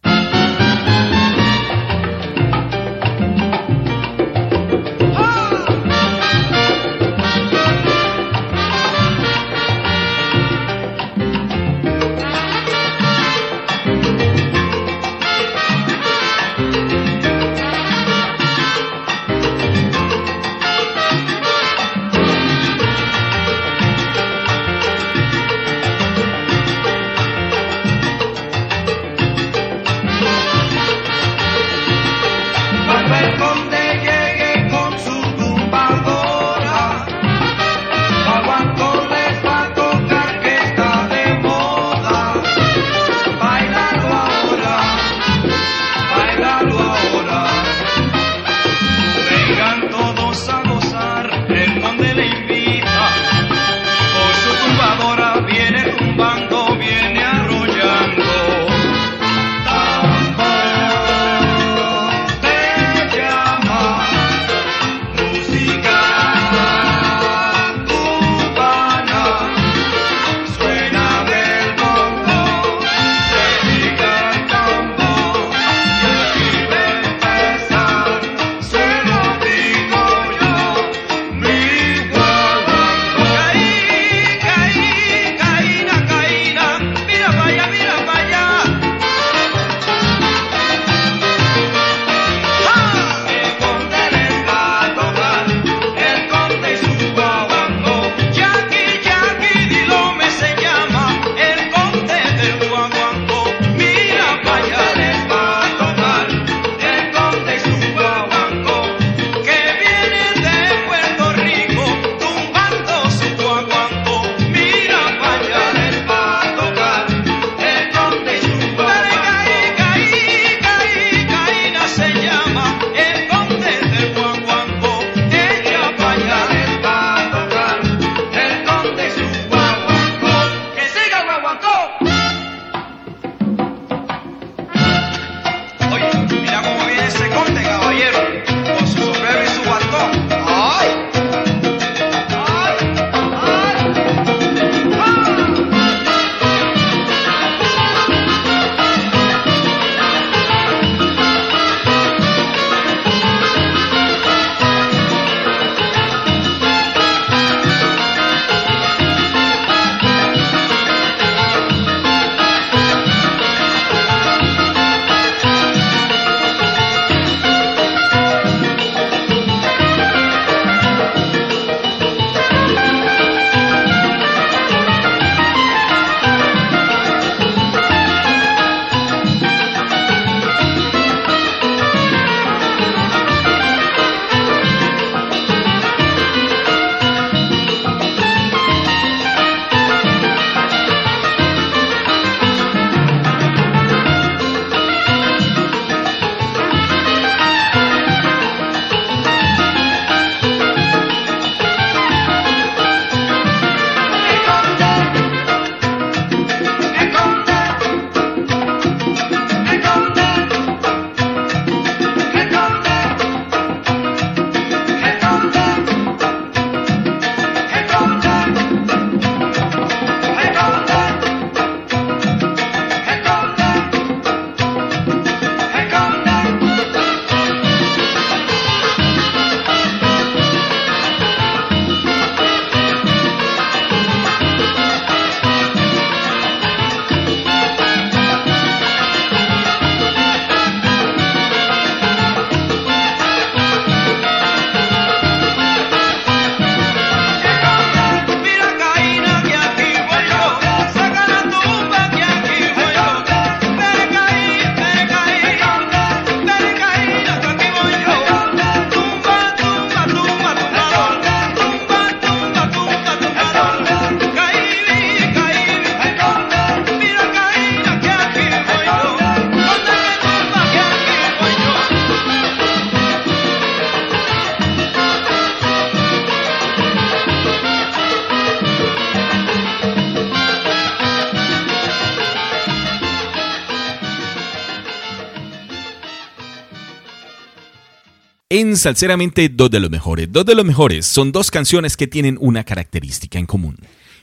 En Salceramente, dos de los mejores. Dos de los mejores son dos canciones que tienen una característica en común.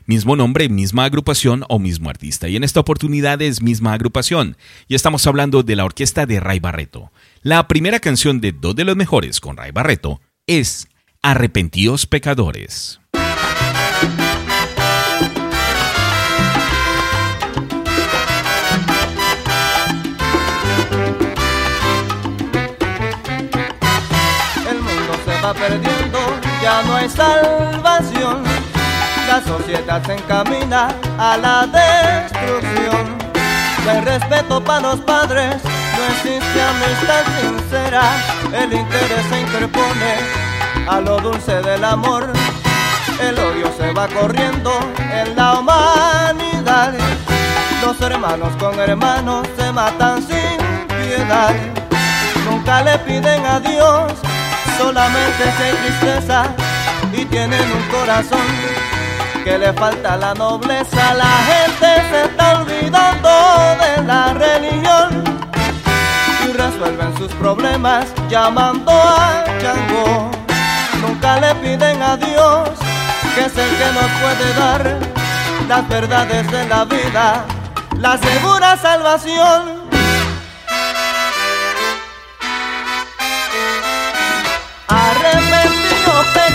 Mismo nombre, misma agrupación o mismo artista. Y en esta oportunidad es misma agrupación. Y estamos hablando de la orquesta de Ray Barreto. La primera canción de Dos de los mejores con Ray Barreto es Arrepentidos Pecadores. Perdiendo, ya no hay salvación. La sociedad se encamina a la destrucción. No hay respeto para los padres, no existe amistad sincera. El interés se interpone a lo dulce del amor. El odio se va corriendo en la humanidad. Los hermanos con hermanos se matan sin piedad. Nunca le piden a Dios, solamente se tristeza y tienen un corazón que le falta la nobleza. La gente se está olvidando de la religión y resuelven sus problemas llamando a Chango. Nunca le piden a Dios, que es el que nos puede dar las verdades de la vida, la segura salvación.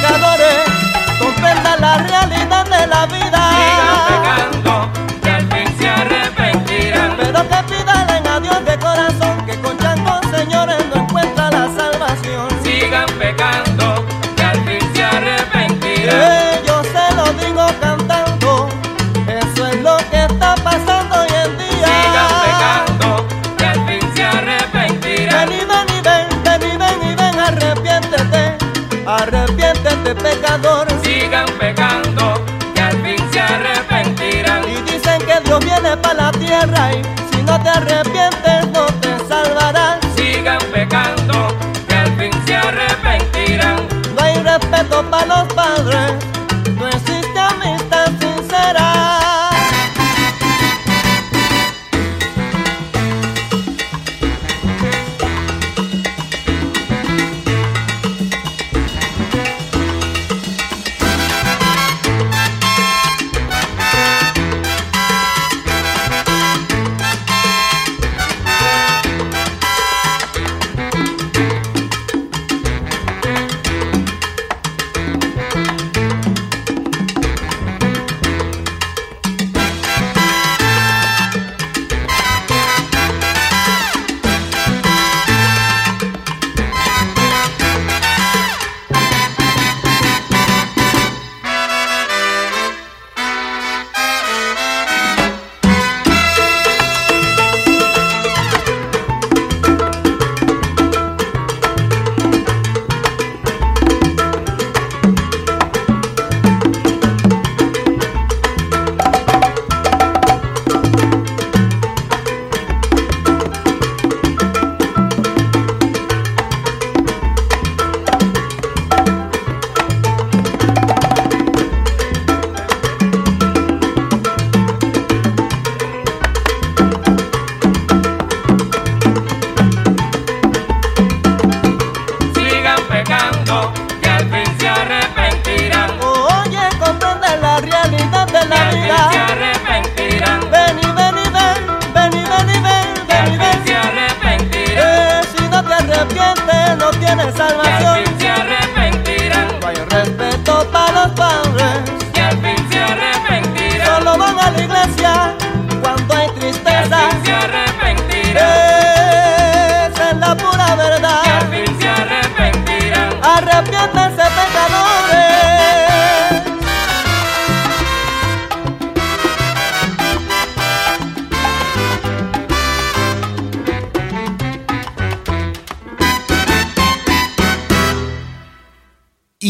Pecadores, comprendan la realidad de la vida. Pecador. Sigan pecando, que al fin se arrepentirán. Y dicen que Dios viene para la tierra y si no te arrepientes no te salvarás. Sigan pecando, que al fin se arrepentirán. No hay respeto para los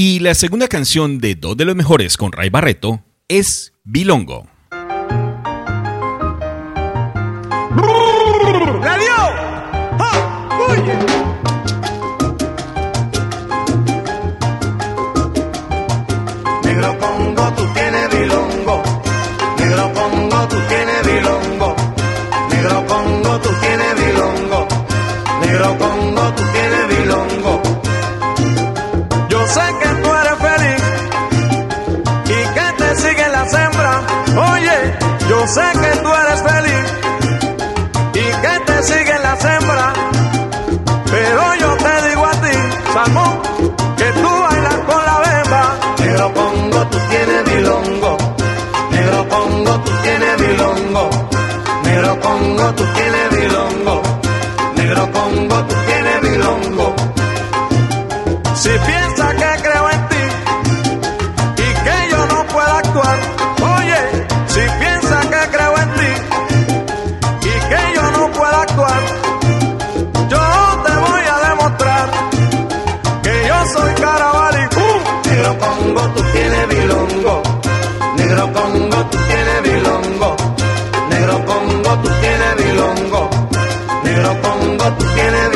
Y la segunda canción de dos de los mejores con Ray Barreto es Bilongo. ¡Oye! Negro Congo, tú tienes bilongo. Negro Congo, tú tienes bilongo. Negro Congo, tú tienes bilongo. Negro Congo, sé que tú eres feliz y que te siguen las hembras. and it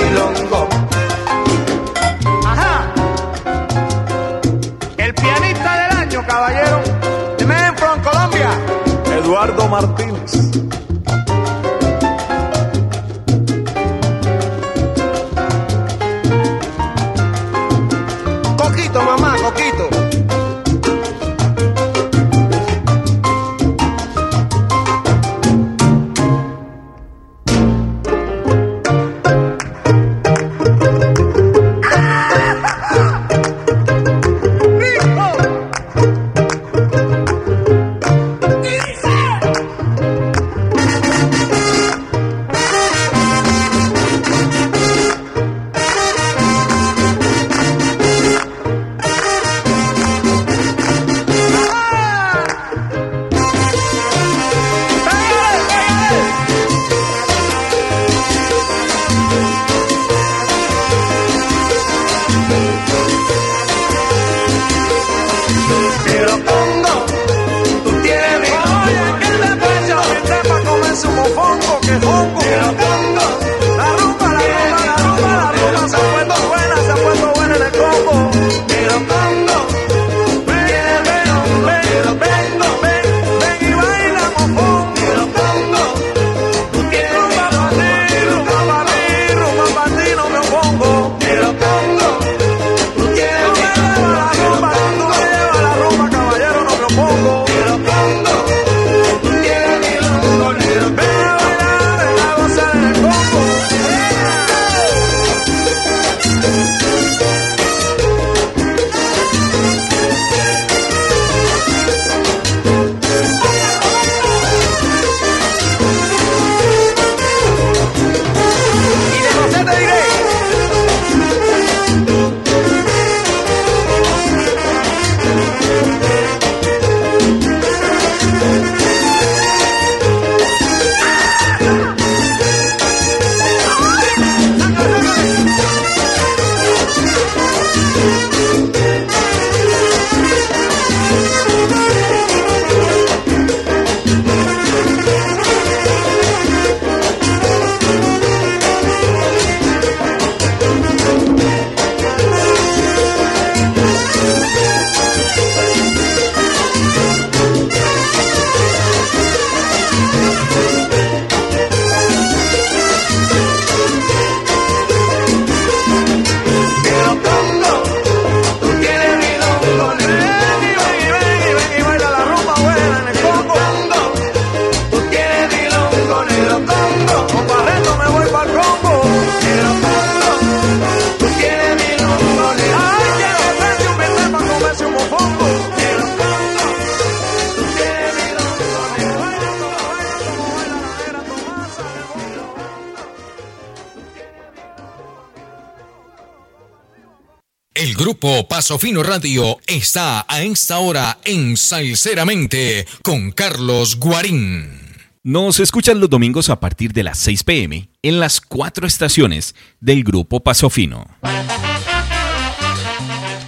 Casofino Radio está a esta hora en Salceramente con Carlos Guarín. Nos escuchan los domingos a partir de las 6 pm en las cuatro estaciones del Grupo Pasofino.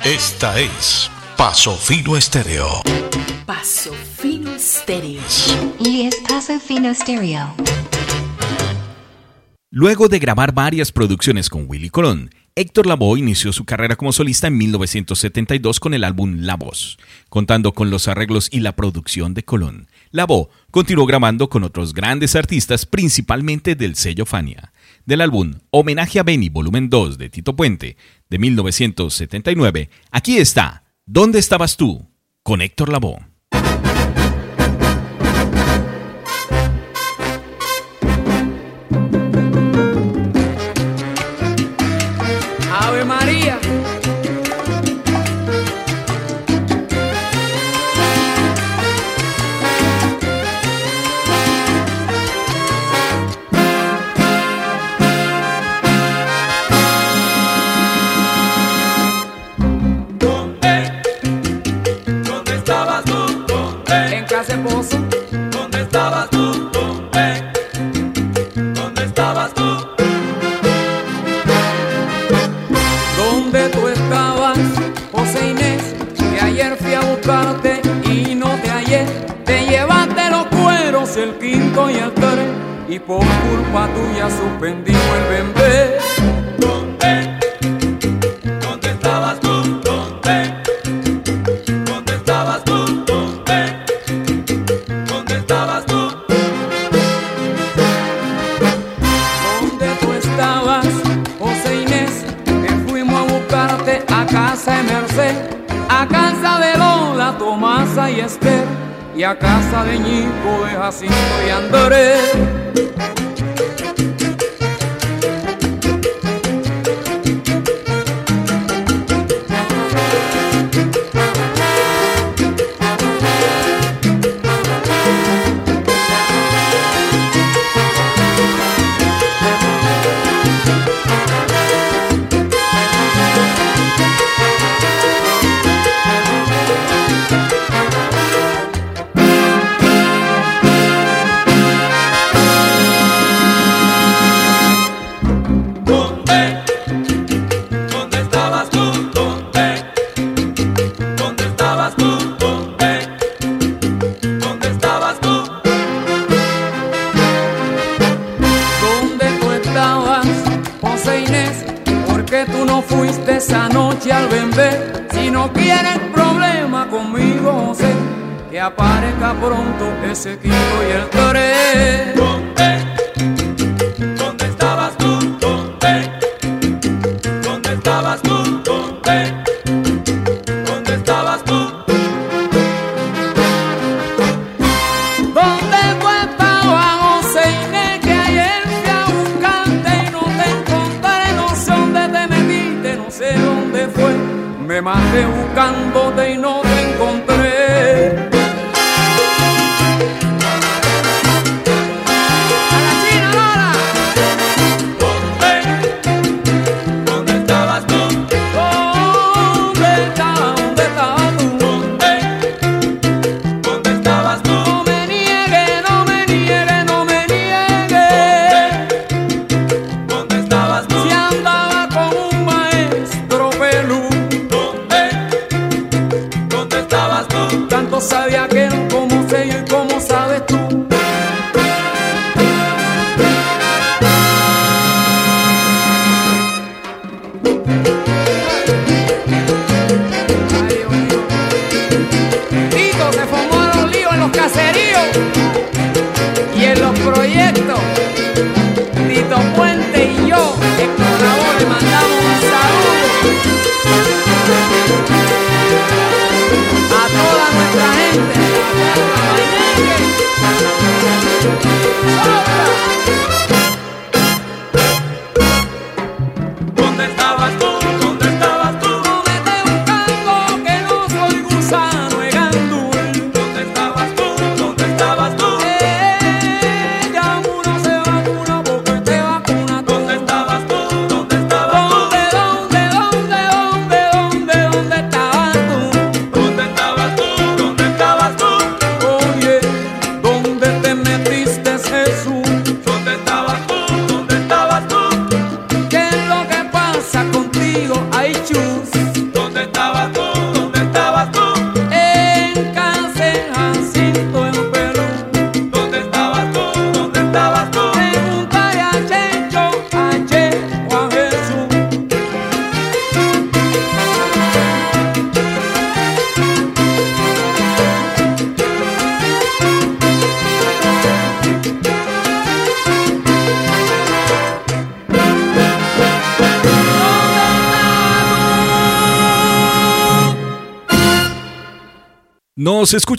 Esta es Pasofino Estéreo. Pasofino Estéreo. Y es Pasofino Estéreo. Luego de grabar varias producciones con Willy Colón, Héctor Lavoe inició su carrera como solista en 1972 con el álbum La Voz, contando con los arreglos y la producción de Colón. Lavoe continuó grabando con otros grandes artistas, principalmente del sello Fania. Del álbum Homenaje a Benny, volumen 2 de Tito Puente, de 1979, aquí está ¿Dónde estabas tú? con Héctor Lavoe. y por culpa tuya suspendimos el bembé. y a casa de Ñico, de Jacinto y Andrés. seguir.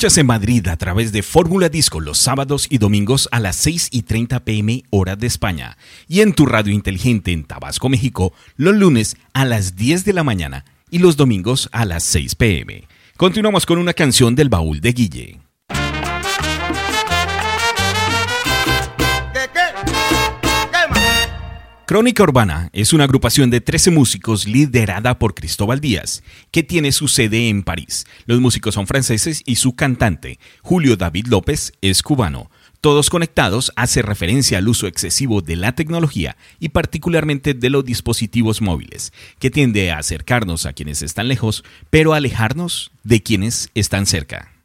en Madrid a través de Fórmula Disco los sábados y domingos a las 6 y 30 pm hora de España y en tu radio inteligente en Tabasco, México, los lunes a las 10 de la mañana y los domingos a las 6 pm. Continuamos con una canción del baúl de Guille. Crónica Urbana es una agrupación de 13 músicos liderada por Cristóbal Díaz, que tiene su sede en París. Los músicos son franceses y su cantante, Julio David López, es cubano. Todos conectados hace referencia al uso excesivo de la tecnología y particularmente de los dispositivos móviles, que tiende a acercarnos a quienes están lejos, pero a alejarnos de quienes están cerca.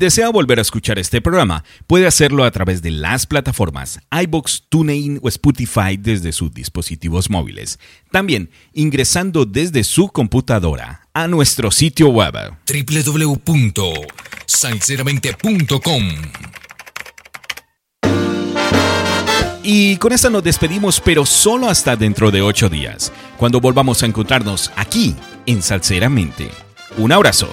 Desea volver a escuchar este programa, puede hacerlo a través de las plataformas iBox, TuneIn o Spotify desde sus dispositivos móviles. También ingresando desde su computadora a nuestro sitio web. www.salseramente.com Y con esta nos despedimos, pero solo hasta dentro de ocho días, cuando volvamos a encontrarnos aquí en Salseramente. Un abrazo.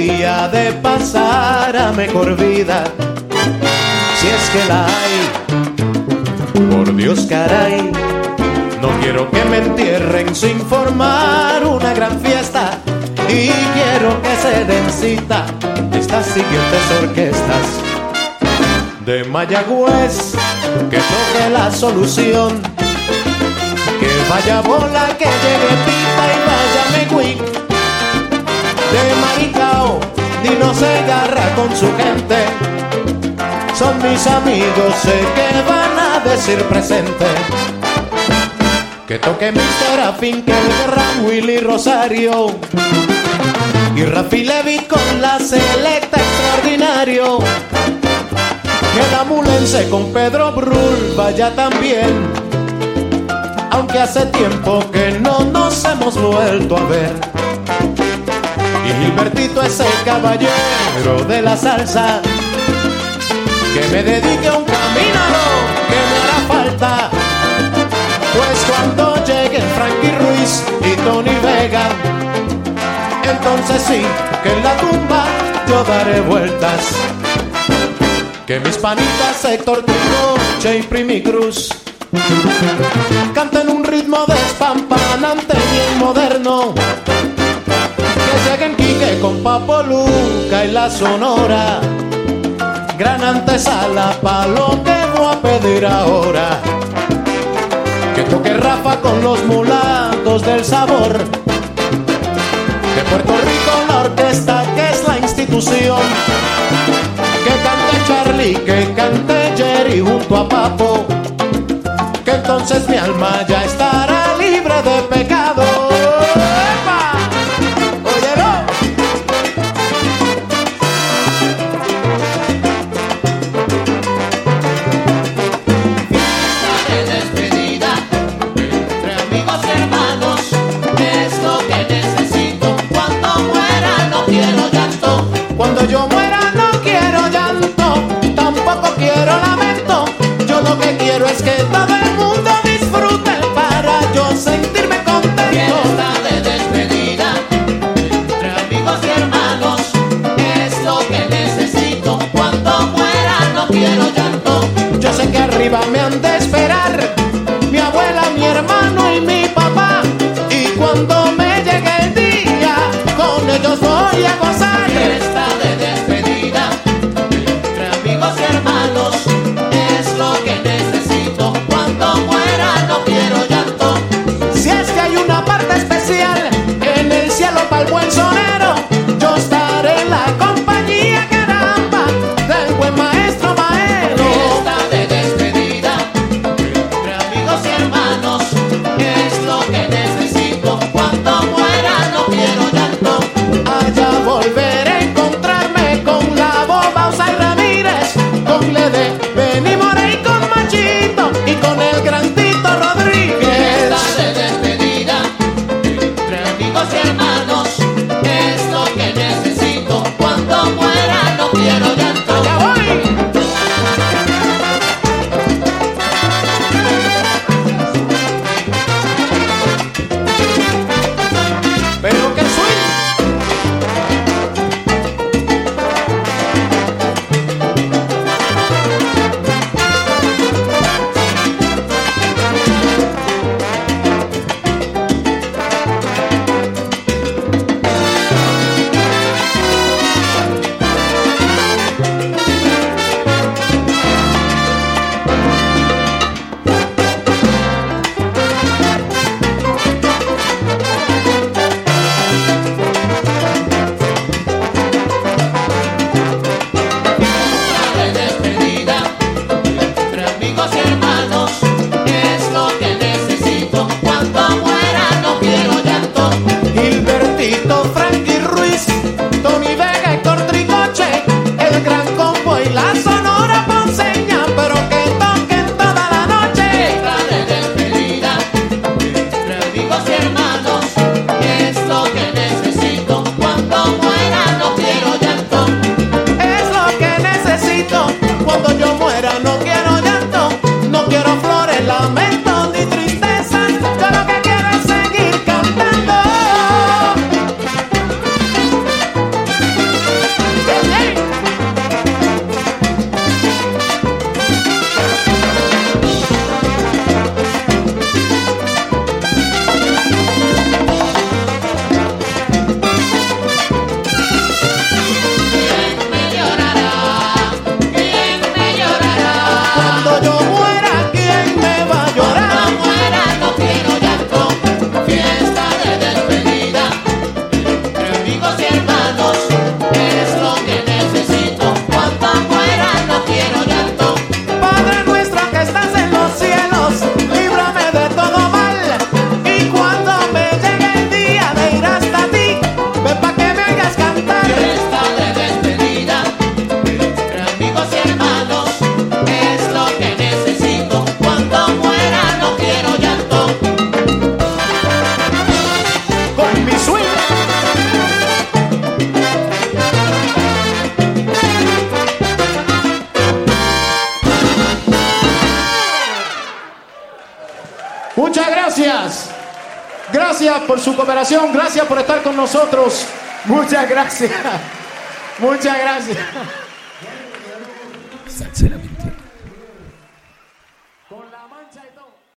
Día de pasar a mejor vida, si es que la hay, por Dios caray, no quiero que me entierren sin formar una gran fiesta. Y quiero que se den cita estas siguientes orquestas de Mayagüez que toque la solución. Que vaya bola, que llegue pita y vaya Megüic. De Maricao, Dino se agarra con su gente. Son mis amigos, sé que van a decir presente. Que toque Mr. Afin, que el Willy Rosario. Y Rafi Levitt con la selecta extraordinario. Que la mulense con Pedro Brul vaya también. Aunque hace tiempo que no nos hemos vuelto a ver. Y Gilbertito ese caballero de la salsa. Que me dedique a un caminado que me hará falta. Pues cuando lleguen Frankie Ruiz y Tony Vega, entonces sí que en la tumba yo daré vueltas. Que mis panitas Héctor Trigoche y Primi Cruz canten un ritmo despampanante bien moderno. Que lleguen Quique con Papo Luca y la Sonora. Gran antesala pa' lo que voy a pedir ahora. Que toque Rafa con los mulatos del sabor. De Puerto Rico la orquesta que es la institución. Que cante Charlie, que cante Jerry junto a Papo. Que entonces mi alma ya estará libre de pecado.